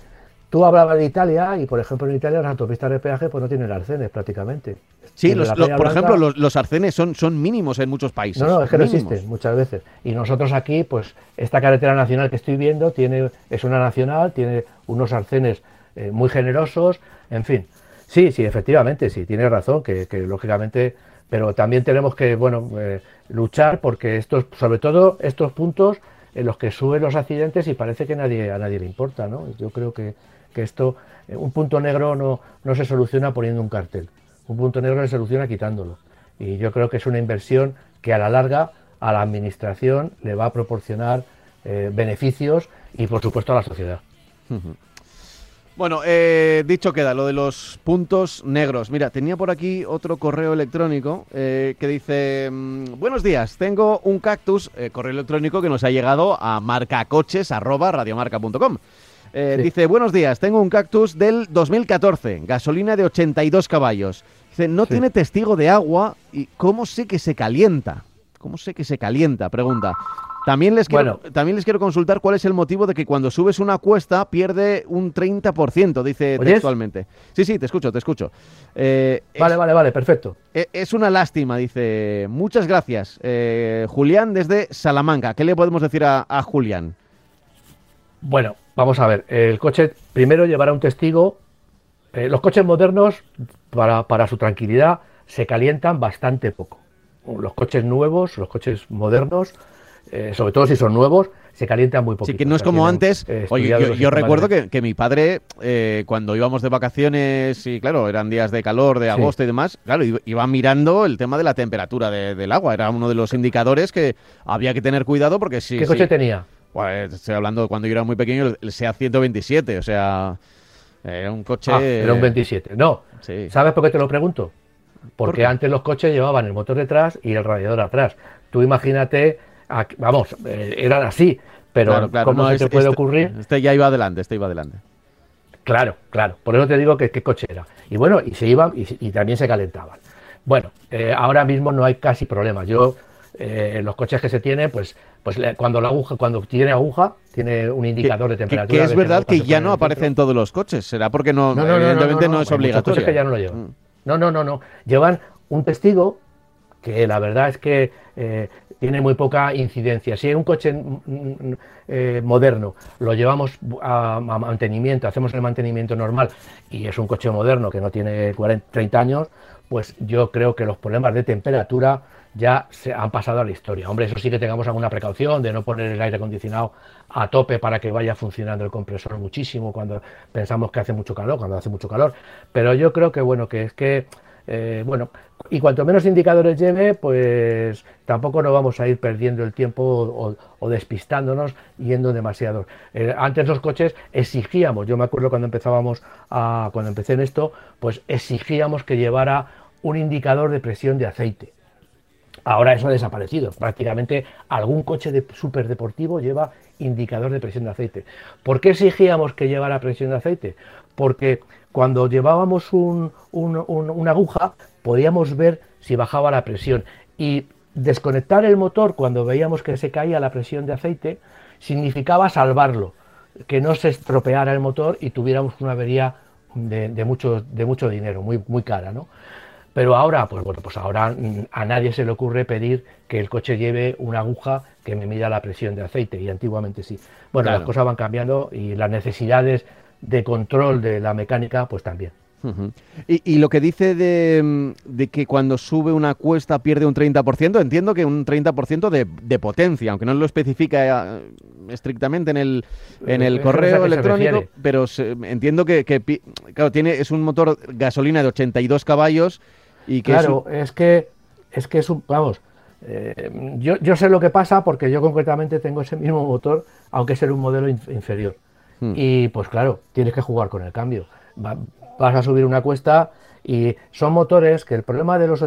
Speaker 2: tú hablabas de Italia y, por ejemplo, en Italia las autopistas de peaje pues no tienen arcenes prácticamente.
Speaker 1: Sí, los- por
Speaker 2: Blanca-
Speaker 1: ejemplo, los, los arcenes son, son mínimos en muchos países.
Speaker 2: No, no, es que no existen muchas veces. Y nosotros aquí, pues, esta carretera nacional que estoy viendo tiene, es una nacional, tiene unos arcenes eh, muy generosos, en fin. Sí, sí, efectivamente, sí, tienes razón, que, que lógicamente, pero también tenemos que, bueno, eh, luchar porque estos, sobre todo estos puntos en los que suben los accidentes y parece que nadie, a nadie le importa, ¿no? Yo creo que, que esto, eh, un punto negro no, no se soluciona poniendo un cartel, un punto negro se soluciona quitándolo. Y yo creo que es una inversión que a la larga a la administración le va a proporcionar eh, beneficios y por supuesto a la sociedad.
Speaker 1: Bueno, eh, dicho queda lo de los puntos negros. Mira, tenía por aquí otro correo electrónico que dice, mm, buenos días, tengo un cactus, correo electrónico que nos ha llegado a marcacoches.radiomarca.com. Eh,
Speaker 2: Sí.
Speaker 1: Dice, buenos días, tengo un cactus del 2014, gasolina de 82 caballos. Dice, no
Speaker 2: Sí.
Speaker 1: tiene testigo de agua y ¿cómo sé que se calienta? ¿Cómo sé que se calienta? Pregunta. También les, quiero,
Speaker 2: Bueno.
Speaker 1: también les quiero consultar cuál es el motivo de que cuando subes una cuesta pierde un 30%, dice
Speaker 2: ¿Oyes?
Speaker 1: textualmente. Sí, sí, te escucho, te escucho. Eh,
Speaker 2: Vale,
Speaker 1: es,
Speaker 2: vale, vale, perfecto.
Speaker 1: e- es una lástima, dice. Muchas gracias. Eh, Julián desde Salamanca. ¿Qué le podemos decir a, a Julián?
Speaker 2: Bueno, vamos a ver. El coche primero llevará un testigo. Eh, los coches modernos, para, para su tranquilidad, se calientan bastante poco. Los coches nuevos, los coches modernos, eh, sobre todo si son nuevos, se calientan muy poco.
Speaker 1: Sí, que no es como antes. Oye, yo, yo recuerdo que, que mi padre, eh, cuando íbamos de vacaciones, y claro, eran días de calor, de
Speaker 2: Sí.
Speaker 1: agosto y demás, claro, iba- iba mirando el tema de la temperatura de- del agua. Era uno de los indicadores que había que tener cuidado porque si.
Speaker 2: ¿Qué
Speaker 1: si-
Speaker 2: coche tenía?
Speaker 1: Pues, estoy hablando de cuando yo era muy pequeño, el SEAT 127, o sea, era un coche...
Speaker 2: Ah, era un 27. No,
Speaker 1: Sí.
Speaker 2: ¿sabes por qué te lo pregunto?
Speaker 1: ¿Por
Speaker 2: Porque antes los coches llevaban el motor detrás y el radiador atrás. Tú imagínate, vamos, eh, eran así, pero
Speaker 1: Claro, claro,
Speaker 2: ¿cómo
Speaker 1: no,
Speaker 2: se
Speaker 1: este-
Speaker 2: puede
Speaker 1: este-
Speaker 2: ocurrir?
Speaker 1: Este ya iba adelante, este iba adelante.
Speaker 2: Claro, claro. Por eso te digo que qué coche era. Y bueno, y se iban y, y también se calentaban. Bueno, eh, ahora mismo no hay casi problemas. Yo, eh, los coches que se tienen, pues, pues cuando la aguja, cuando tiene aguja, tiene un indicador de temperatura.
Speaker 1: que es verdad que ya no aparece en todos los coches. Será porque no,
Speaker 2: No, no, no,
Speaker 1: evidentemente no,
Speaker 2: no,
Speaker 1: es
Speaker 2: hay
Speaker 1: obligatorio.
Speaker 2: coches que ya no lo llevan.
Speaker 1: Mm.
Speaker 2: No, no, no, no. Llevan un testigo que la verdad es que eh, tiene muy poca incidencia. Si un coche mm, mm, eh, moderno lo llevamos a, a mantenimiento, hacemos el mantenimiento normal y es un coche moderno que no tiene 40, 30 años, pues yo creo que los problemas de temperatura ya se han pasado a la historia. Hombre, eso sí que tengamos alguna precaución de no poner el aire acondicionado a tope para que vaya funcionando el compresor muchísimo cuando pensamos que hace mucho calor, cuando hace mucho calor. Pero yo creo que bueno, que es que eh, bueno, y cuanto menos indicadores lleve, pues tampoco nos vamos a ir perdiendo el tiempo o, despistándonos yendo demasiado. Eh, antes los coches exigíamos, yo me acuerdo cuando empezábamos a, cuando empecé en esto, pues exigíamos que llevara un indicador de presión de aceite. Ahora eso ha desaparecido. Prácticamente algún coche de súper deportivo lleva indicador de presión de aceite. ¿Por qué exigíamos que llevara presión de aceite? Porque cuando llevábamos un- un- un- una aguja podíamos ver si bajaba la presión. Y desconectar el motor cuando veíamos que se caía la presión de aceite significaba salvarlo, que no se estropeara el motor y tuviéramos una avería de, de mucho, de mucho dinero, muy, muy cara, ¿no? Pero ahora, pues bueno, pues ahora a nadie se le ocurre pedir que el coche lleve una aguja que me mida la presión de aceite, y antiguamente sí. Bueno,
Speaker 1: Claro.
Speaker 2: las cosas van cambiando y las necesidades de control de la mecánica, pues también.
Speaker 1: Y, y lo que dice de, mm, de que cuando sube una cuesta pierde un 30%, entiendo que un 30% de, de potencia, aunque no lo especifica eh, estrictamente en el, en el correo
Speaker 2: se
Speaker 1: electrónico, pero se- entiendo que, que claro, tiene, es un motor gasolina de 82 caballos y que es
Speaker 2: Claro, es, que es que es un, vamos, eh, yo, yo sé lo que pasa porque yo concretamente tengo ese mismo motor, aunque es en un modelo inf- inferior.
Speaker 1: Hmm.
Speaker 2: Y pues claro, tienes que jugar con el cambio. Va- vas a subir una cuesta y son motores que el problema de los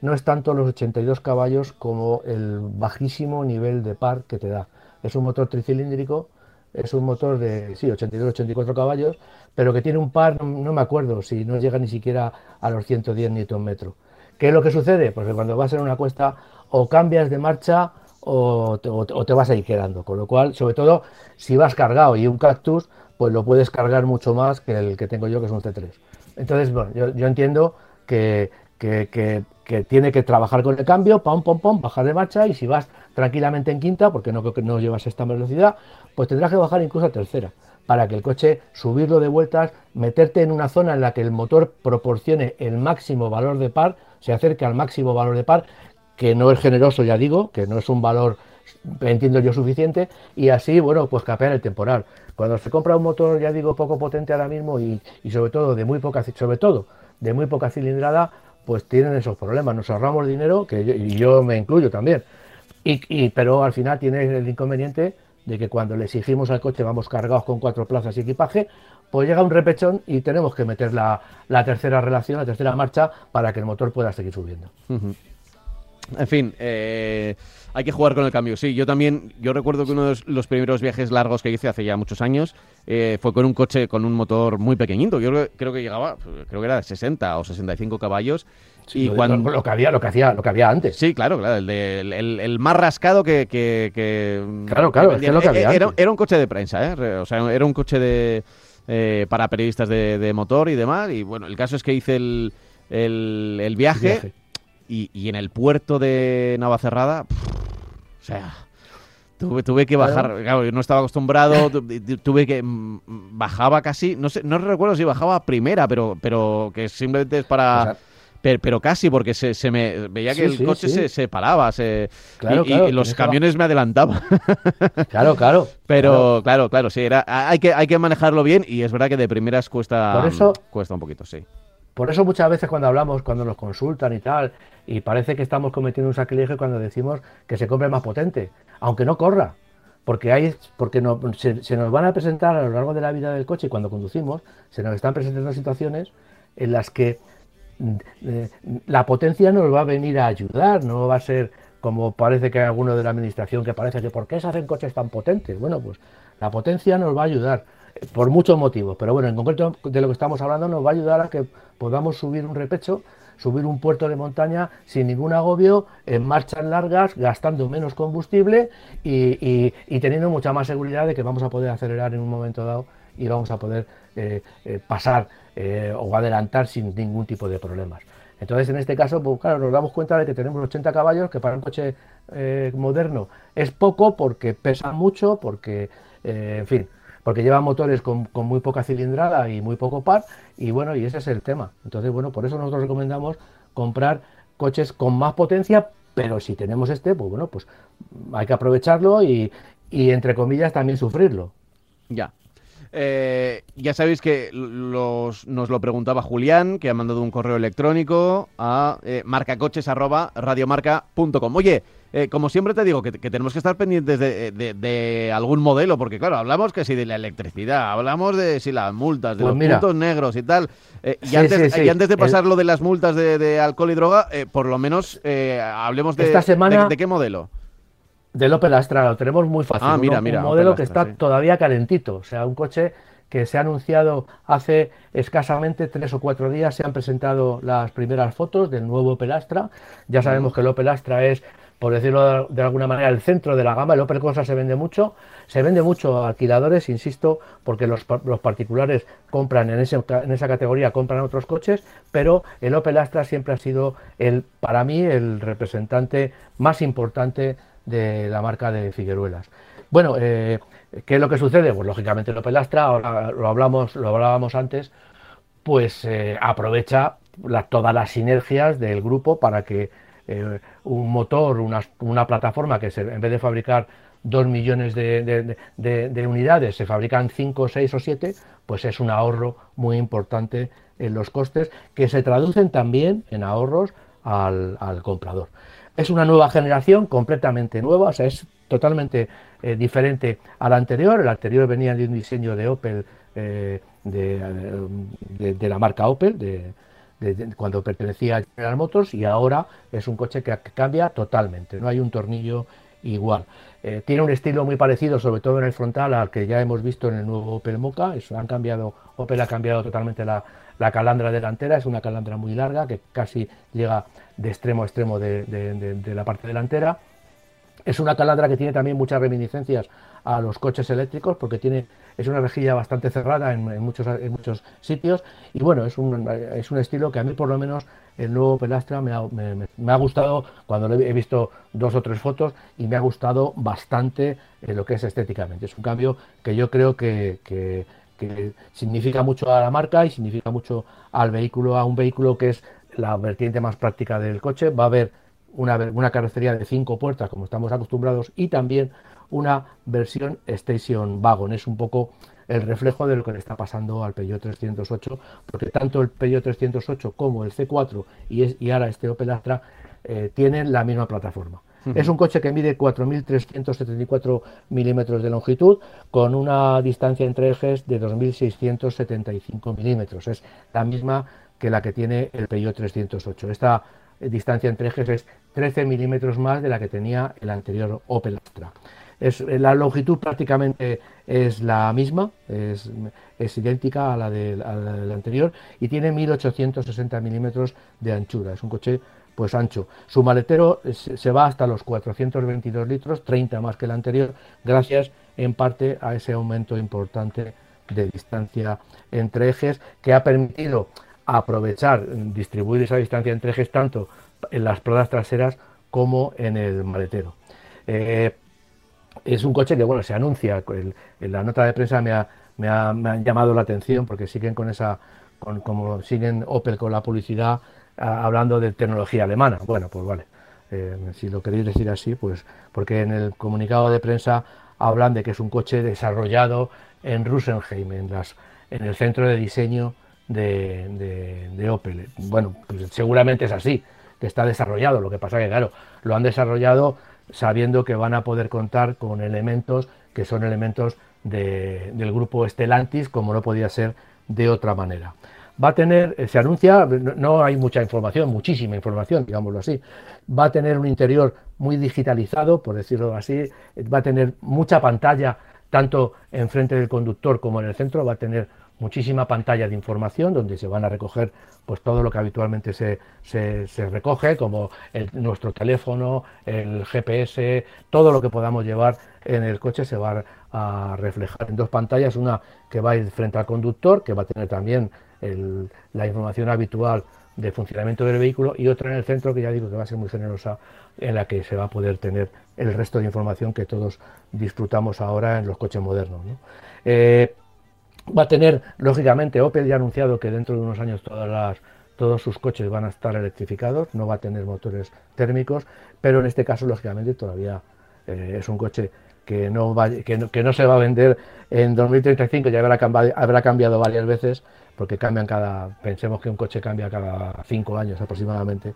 Speaker 2: no es tanto los 82 caballos como el bajísimo nivel de par que te da. Es un motor tricilíndrico, es un motor de sí, 82-84 caballos, pero que tiene un par, no, no me acuerdo si no llega ni siquiera a los 110 Nm. ¿Qué es lo que sucede? Pues que cuando vas en una cuesta o cambias de marcha o te, o te- vas a ir quedando. Con lo cual, sobre todo, si vas cargado y un cactus, pues lo puedes cargar mucho más que el que tengo yo, que es un C3. Entonces, bueno, yo, entiendo que tiene que trabajar con el cambio, pam, pam, pam, bajar de marcha y si vas tranquilamente en quinta, porque no creo que no llevas esta velocidad, pues tendrás que bajar incluso a tercera para que el coche subirlo de vueltas, meterte en una zona en la que el motor proporcione el máximo valor de par, se acerque al máximo valor de par, que no es generoso, ya digo, que no es un valor, entiendo yo, suficiente, y así, bueno, pues capear el temporal. Cuando se compra un motor, ya digo, poco potente ahora mismo y, y sobre todo de muy poca, sobre todo de muy poca cilindrada, pues tienen esos problemas. Nos ahorramos dinero, que yo, y yo me incluyo también. Y, y- pero al final tiene el inconveniente de que cuando le exigimos al coche vamos cargados con cuatro plazas y equipaje, pues llega un repechón y tenemos que meter la, la tercera relación, la tercera marcha, para que el motor pueda seguir subiendo.
Speaker 1: En fin, eh, hay que jugar con el cambio. Sí, yo también, yo recuerdo que uno de los, los primeros viajes largos que hice hace ya muchos años eh, fue con un coche con un motor muy pequeñito. Yo creo, creo que llegaba, creo que era de 60 o 65 caballos. y
Speaker 2: lo,
Speaker 1: cuando,
Speaker 2: lo que había, lo que hacía, lo que había antes.
Speaker 1: Sí, claro, claro, el, de- el- el- el más rascado que... que- que-
Speaker 2: Claro, claro,
Speaker 1: que
Speaker 2: es lo que había
Speaker 1: era,
Speaker 2: antes.
Speaker 1: era un coche de prensa, ¿eh? O sea, era un coche de eh, para periodistas de, de motor y demás. Y bueno, el caso es que hice el, el, el viaje,
Speaker 2: Viaje.
Speaker 1: Y, y en el puerto de Navacerrada, pff, o sea... Tuve, tuve que bajar,
Speaker 2: Claro.
Speaker 1: claro, yo no estaba acostumbrado, tu- tu- tuve que mm, bajaba casi, no sé, no recuerdo si bajaba a primera, pero, pero que simplemente es para,
Speaker 2: O sea,
Speaker 1: pero, pero casi, porque se, se me veía que
Speaker 2: Sí,
Speaker 1: el
Speaker 2: sí,
Speaker 1: coche
Speaker 2: sí.
Speaker 1: Se, se paraba, se,
Speaker 2: Claro,
Speaker 1: y, los camiones me adelantaban.
Speaker 2: Claro, claro.
Speaker 1: Pero claro, claro, sí, era, hay, que, hay que manejarlo bien y es verdad que de primeras cuesta,
Speaker 2: Por eso-
Speaker 1: cuesta un poquito, sí.
Speaker 2: Por eso muchas veces cuando hablamos, cuando nos consultan y tal, y parece que estamos cometiendo un sacrilegio cuando decimos que se compre más potente, aunque no corra. porque hay porque no, se, nos van a presentar a lo largo de la vida del coche cuando conducimos se nos están presentando situaciones en las que mm, eh, la potencia nos va a venir a ayudar no va a ser como parece que hay alguno de la administración que parece que por qué se hacen coches tan potentes bueno pues la potencia nos va a ayudar eh, por muchos motivos pero bueno en concreto de lo que estamos hablando nos va a ayudar a que podamos subir un repecho subir un puerto de montaña sin ningún agobio, en marchas largas, gastando menos combustible y, teniendo mucha más seguridad de que vamos a poder acelerar en un momento dado y vamos a poder eh, eh, pasar eh, o adelantar sin ningún tipo de problemas. Entonces, en este caso, pues claro, nos damos cuenta de que tenemos 80 caballos, que para un coche moderno es poco porque pesa mucho, porque, en fin, porque lleva motores con, muy poca cilindrada y muy poco par, y bueno, y ese es el tema. Entonces, bueno, por eso nosotros recomendamos comprar coches con más potencia, pero si tenemos este, pues bueno, pues hay que aprovecharlo y, entre comillas también sufrirlo.
Speaker 1: Ya. Eh, ya sabéis que nos lo preguntaba Julián, que ha mandado un correo electrónico a eh, marcacoches@radiomarca.com. Oye, eh, como siempre te digo, que, tenemos que estar pendientes de, algún modelo, porque claro, hablamos que si de la electricidad, hablamos de si las multas, de pues los puntos negros y tal. Eh, y, antes, y, antes, de pasar lo de las multas de, alcohol y droga, eh, por lo menos hablemos de,
Speaker 2: Esta semana...
Speaker 1: de, qué modelo.
Speaker 2: Del Opel Astra, lo tenemos muy fácil.
Speaker 1: Ah, mira, mira.
Speaker 2: Un modelo que está todavía calentito, o sea, un coche que se ha anunciado hace escasamente tres o cuatro días, se han presentado las primeras fotos del nuevo Opel Astra. Ya sabemos que el Opel Astra es por decirlo de alguna manera, el centro de la gama. El Opel Corsa se vende mucho, se vende mucho a alquiladores, insisto, porque los, particulares compran en, en esa categoría, compran otros coches, pero el Opel Astra siempre ha sido, el, para mí, el representante más importante de la marca de Figueruelas. Bueno, eh, ¿qué es lo que sucede? Pues lógicamente el Opel Astra, ahora lo, hablamos, lo hablábamos antes, pues eh, aprovecha todas las sinergias del grupo para que eh, un motor, una, plataforma que se, en vez de fabricar 2 millones de, unidades, se fabrican 5, 6 o 7, pues es un ahorro muy importante en los costes que se traducen también en ahorros al, comprador. Es una nueva generación completamente nueva, es totalmente eh, diferente a la anterior. El anterior venía de un diseño de Opel, eh, de, la marca Opel, de, cuando pertenecía a General Motors y ahora es un coche que, cambia totalmente, no hay un tornillo igual. Eh, tiene un estilo muy parecido, sobre todo en el frontal, al que ya hemos visto en el nuevo Opel Mocha. han cambiado, Opel ha cambiado totalmente la, calandra delantera, es una calandra muy larga que casi llega de extremo a extremo de la parte delantera. Es una calandra que tiene también muchas reminiscencias a los coches eléctricos porque tiene es una rejilla bastante cerrada en, muchos, en muchos sitios y bueno, es un, es un estilo que a mí por lo menos el nuevo Pelastra me ha, me, ha gustado cuando he visto dos o tres fotos y me ha gustado bastante lo que es estéticamente. Es un cambio que yo creo que, que, significa mucho a la marca y significa mucho al vehículo, a un vehículo que es la vertiente más práctica del coche. Va a haber una, una carrocería de cinco puertas como estamos acostumbrados y también una versión Station Wagon. Es un poco el reflejo de lo que le está pasando al Peugeot 308, porque tanto el Peugeot 308 como el C4 y, es, y ahora este Opel Astra eh, tienen la misma plataforma. Es un coche que mide 4.374 milímetros de longitud con una distancia entre ejes de 2.675 milímetros. Es la misma que la que tiene el Peugeot 308. Esta distancia entre ejes es 13 milímetros más de la que tenía el anterior Opel Astra. Eh, la longitud prácticamente es la misma, es, idéntica a la, del anterior y tiene 1860 milímetros de anchura. Es un coche pues ancho. Su maletero se va hasta los 422 litros, 30 más que el anterior, gracias en parte a ese aumento importante de distancia entre ejes que ha permitido aprovechar, distribuir esa distancia entre ejes tanto en las ruedas traseras como en el maletero. Eh, es un coche que, bueno, se anuncia, en la nota de prensa me ha, me, ha, llamado la atención porque siguen con esa, con, como siguen Opel con la publicidad hablando de tecnología alemana. Bueno, pues vale, eh, si lo queréis decir así, pues porque en el comunicado de prensa hablan de que es un coche desarrollado en Rosenheim, en, las, en el centro de diseño de, de, Opel. Bueno, pues seguramente es así, que está desarrollado, lo que pasa que, claro, lo han desarrollado sabiendo que van a poder contar con elementos que son elementos del grupo Stellantis, como no podía ser de otra manera. Va a tener, eh, se anuncia, no hay mucha información, muchísima información, digámoslo así, va a tener un interior muy digitalizado, por decirlo así, va a tener mucha pantalla, tanto enfrente del conductor como en el centro, va a tener muchísima pantalla de información donde se van a recoger pues todo lo que habitualmente se, se, recoge, como nuestro teléfono, el GPS, todo lo que podamos llevar en el coche se va a reflejar en dos pantallas, una que va a ir frente al conductor, que va a tener también la información habitual de funcionamiento del vehículo, y otra en el centro, que ya digo que va a ser muy generosa, en la que se va a poder tener el resto de información que todos disfrutamos ahora en los coches modernos. Eh, Va a tener, lógicamente, Opel ya ha anunciado que dentro de unos años todos sus coches van a estar electrificados, no va a tener motores térmicos, pero en este caso, lógicamente, todavía eh, es un coche que no, va, que, no, que no, se va a vender en 2035, ya habrá cambiado, habrá cambiado varias veces, porque cambian cada, pensemos que un coche cambia cada cinco años aproximadamente.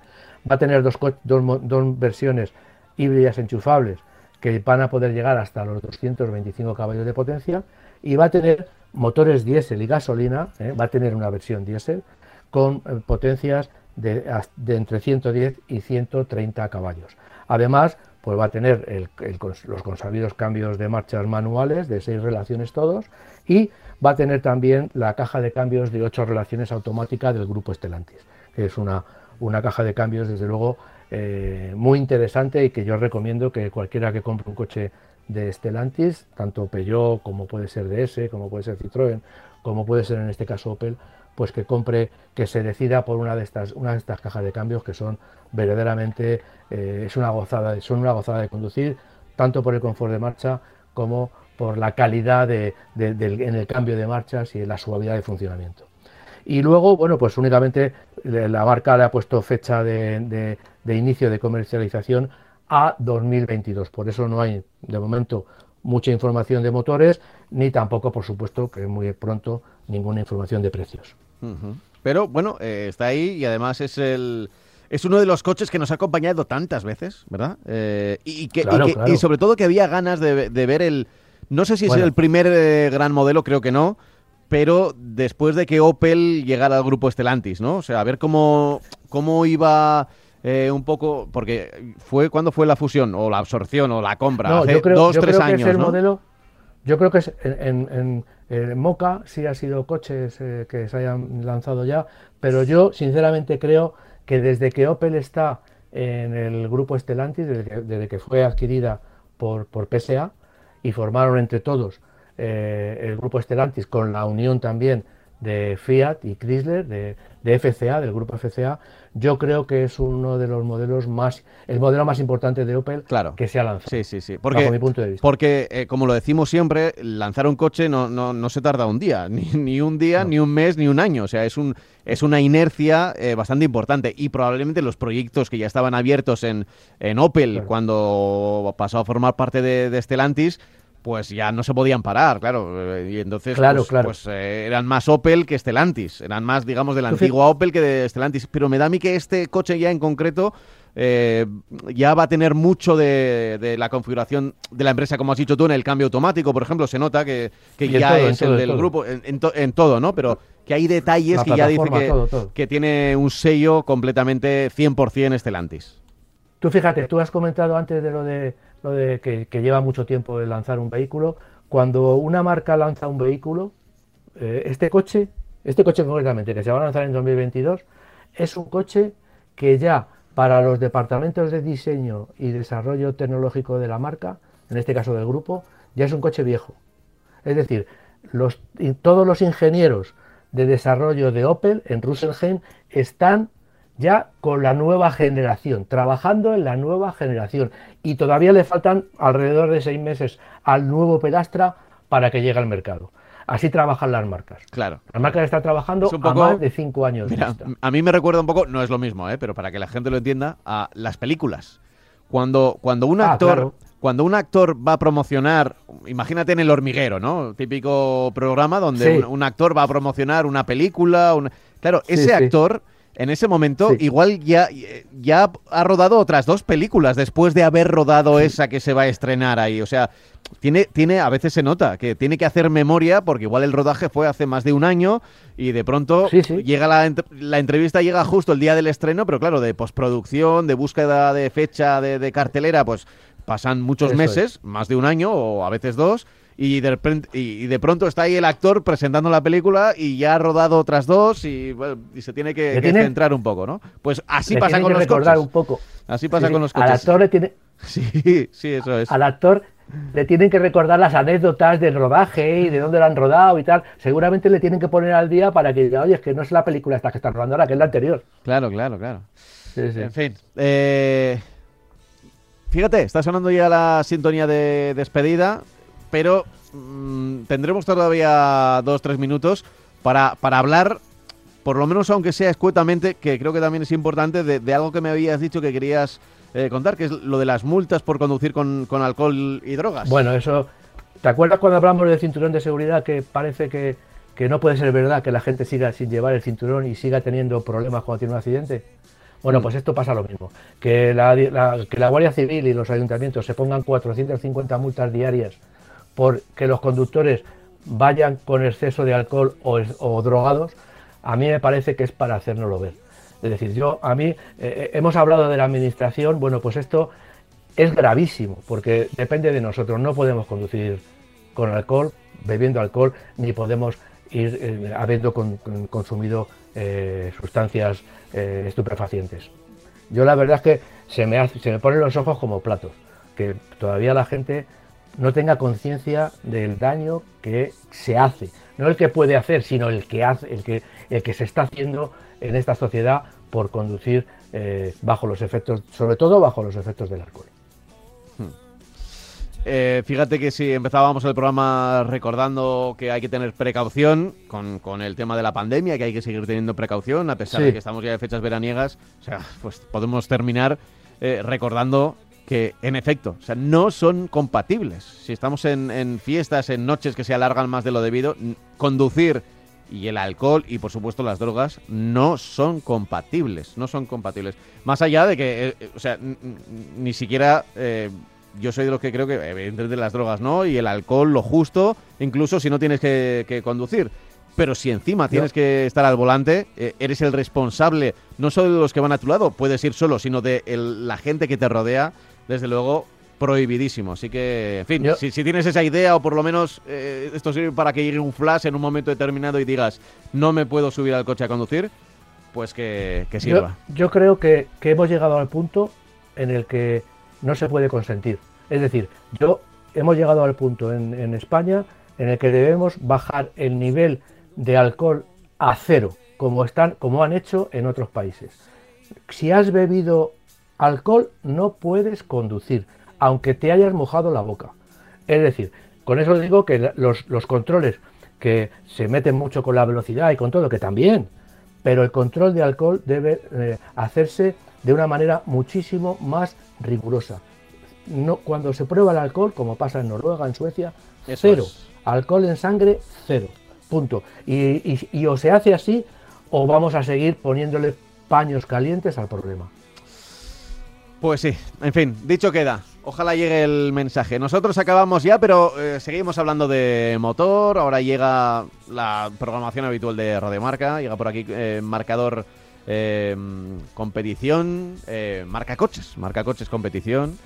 Speaker 2: Va a tener dos, dos, dos versiones híbridas enchufables que van a poder llegar hasta los 225 caballos de potencia y va a tener motores diésel y gasolina, ¿eh? va a tener una versión diésel con eh, potencias de, entre 110 y 130 caballos. Además, pues va a tener los consabidos cambios de marchas manuales de seis relaciones todos y va a tener también la caja de cambios de ocho relaciones automáticas del grupo Stellantis, que es una, una caja de cambios desde luego eh, muy interesante y que yo recomiendo que cualquiera que compre un coche de Stellantis, tanto Peugeot como puede ser DS, como puede ser Citroën, como puede ser en este caso Opel, pues que compre, que se decida por una de estas, una de estas cajas de cambios que son verdaderamente eh, es una gozada, son una gozada de conducir, tanto por el confort de marcha como por la calidad de, en el cambio de marchas y la suavidad de funcionamiento. Y luego, bueno, pues únicamente la marca le ha puesto fecha de inicio de comercialización a 2022. Por eso no hay de momento mucha información de motores, ni tampoco, por supuesto, que muy pronto, ninguna información de precios.
Speaker 1: Pero bueno, eh, está ahí y además es el... Es uno de los coches que nos ha acompañado tantas veces, ¿verdad? Eh, y, que, y, sobre todo que había ganas de, ver el... No sé si es el primer eh, gran modelo, creo que no, pero después de que Opel llegara al grupo Stellantis, ¿no? O sea, a ver cómo, cómo iba eh, un poco, porque fue cuando fue la fusión o la absorción o la compra, hace dos, tres años.
Speaker 2: el modelo, yo creo que es en, en, Moca sí ha sido coches eh, que se hayan lanzado ya, pero yo sinceramente creo que desde que Opel está en el grupo Stellantis, desde que, fue adquirida por, por PSA y formaron entre todos eh, el grupo Stellantis con la unión también de Fiat y Chrysler, de, de, FCA, del grupo FCA, yo creo que es uno de los modelos más, el modelo más importante de Opel que se ha lanzado.
Speaker 1: Sí, sí, sí. Porque, mi punto de vista. Porque, eh, como lo decimos siempre, lanzar un coche no, no, no se tarda un día, ni, ni un día, ni un mes, ni un año. O sea, es, un, es una inercia eh, bastante importante. Y probablemente los proyectos que ya estaban abiertos en, en Opel cuando pasó a formar parte de, de Stellantis pues ya no se podían parar, claro. Y entonces
Speaker 2: claro,
Speaker 1: pues, pues eh, eran más Opel que Stellantis, eran más, digamos, de la antigua Opel que de Stellantis. Pero me da a mí que este coche ya en concreto eh, ya va a tener mucho de, la configuración de la empresa, como has dicho tú, en el cambio automático, por ejemplo, se nota que, ya es el del grupo, en, todo, ¿no? Pero que hay detalles que ya dice que, que tiene un sello completamente 100% Stellantis.
Speaker 2: Tú fíjate, tú has comentado antes de lo de lo de que, lleva mucho tiempo de lanzar un vehículo. Cuando una marca lanza un vehículo, eh, este coche, este coche concretamente, que se va a lanzar en 2022, es un coche que ya para los departamentos de diseño y desarrollo tecnológico de la marca, en este caso del grupo, ya es un coche viejo. Es decir, todos los ingenieros de desarrollo de Opel en Russelheim están ya con la nueva generación, trabajando en la nueva generación. Y todavía le faltan alrededor de seis meses al nuevo Pedastra para que llegue al mercado. Así trabajan las marcas.
Speaker 1: Claro.
Speaker 2: Las marcas están trabajando a más de cinco años.
Speaker 1: a mí me recuerda un poco, no es lo mismo, ¿eh? pero para que la gente lo entienda, a las películas. Cuando, cuando un ah, actor. Cuando un actor va a promocionar, imagínate en El Hormiguero, ¿no? Típico programa donde un, actor va a promocionar una película. Claro, ese actor en ese momento igual ya, ya ha rodado otras dos películas después de haber rodado esa que se va a estrenar ahí. O sea, tiene, tiene, a veces se nota que tiene que hacer memoria porque igual el rodaje fue hace más de un año y de pronto llega la, la, entrevista llega justo el día del estreno, pero claro, de postproducción, de búsqueda de fecha de, cartelera, pues pasan muchos meses, más de un año o a veces dos y de, y de pronto está ahí el actor presentando la película y ya ha rodado otras dos y, se tiene que, centrar un poco, ¿no? Pues así pasa con los
Speaker 2: recordar un poco.
Speaker 1: Así pasa con los coches.
Speaker 2: Al actor le tiene...
Speaker 1: Sí, sí, eso es.
Speaker 2: Al actor le tienen que recordar las anécdotas del rodaje y de dónde lo han rodado y tal. Seguramente le tienen que poner al día para que diga, oye, es que no es la película esta que están rodando ahora, que es la anterior.
Speaker 1: Claro, claro, claro. En fin. Eh, fíjate, está sonando ya la sintonía de despedida pero mm, tendremos todavía dos, tres minutos para, para hablar, por lo menos aunque sea escuetamente, que creo que también es importante, de, algo que me habías dicho que querías eh, contar, que es lo de las multas por conducir con, alcohol y drogas.
Speaker 2: Bueno, eso... ¿Te acuerdas cuando hablamos del cinturón de seguridad que parece que, no puede ser verdad que la gente siga sin llevar el cinturón y siga teniendo problemas cuando tiene un accidente? Bueno, mm. pues esto pasa lo mismo. Que la, que la Guardia Civil y los ayuntamientos se pongan 450 multas diarias porque los conductores vayan con exceso de alcohol o, drogados, a mí me parece que es para hacérnoslo ver. Es decir, yo a mí eh, eh, hemos hablado de la administración, bueno, pues esto es gravísimo, porque depende de nosotros, no podemos conducir con alcohol, bebiendo alcohol, ni podemos ir eh, habiendo consumido sustancias estupefacientes. Yo la verdad es que se me, se me ponen los ojos como platos, que todavía la gente no tenga conciencia del daño que se hace. No el que puede hacer, sino el que hace, el que, el que se está haciendo en esta sociedad por conducir eh, bajo los efectos, sobre todo bajo los efectos del alcohol. Hmm.
Speaker 1: Eh, fíjate que si empezábamos el programa recordando que hay que tener precaución con, el tema de la pandemia, que hay que seguir teniendo precaución, a pesar de que estamos ya de fechas veraniegas, o sea, pues podemos terminar eh, recordando que en efecto, o sea, no son compatibles. Si estamos en, fiestas, en noches que se alargan más de lo debido, conducir y el alcohol y por supuesto las drogas no son compatibles, no son compatibles. Más allá de que, eh, o sea, ni siquiera eh, yo soy de los que creo que evidentemente las drogas no y el alcohol lo justo, incluso si no tienes que, conducir. Pero si encima tienes que estar al volante, eh, eres el responsable no solo de los que van a tu lado, puedes ir solo, sino de la gente que te rodea desde luego, prohibidísimo. Así que, en fin, si, tienes esa idea o por lo menos eh, esto sirve para que llegue un flash en un momento determinado y digas, no me puedo subir al coche a conducir, pues que, sirva.
Speaker 2: Yo, creo que, hemos llegado al punto en el que no se puede consentir. Es decir, yo hemos llegado al punto en, en España en el que debemos bajar el nivel de alcohol a cero, como, están, como han hecho en otros países. Si has bebido alcohol no puedes conducir, aunque te hayas mojado la boca. Es decir, con eso digo que los, controles que se meten mucho con la velocidad y con todo, que también, pero el control de alcohol debe eh, hacerse de una manera muchísimo más rigurosa. No, cuando se prueba el alcohol, como pasa en Noruega, en Suecia, cero. Alcohol en sangre, cero. Punto. y o se hace así o vamos a seguir poniéndole paños calientes al problema.
Speaker 1: Pues sí, en fin, dicho queda. Ojalá llegue el mensaje. Nosotros acabamos ya, pero eh, seguimos hablando de motor. Ahora llega la programación habitual de Radiomarca. Llega por aquí eh, marcador eh, competición, marca coches, marca coches competición.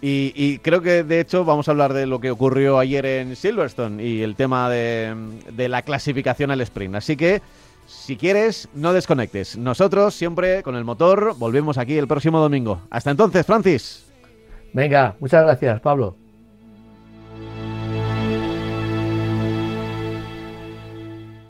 Speaker 1: Y, creo que de hecho vamos a hablar de lo que ocurrió ayer en Silverstone y el tema de la clasificación al sprint. Así que si quieres, no desconectes. Nosotros siempre con el motor volvemos aquí el próximo domingo. Hasta entonces, Francis.
Speaker 2: Venga, muchas gracias, Pablo.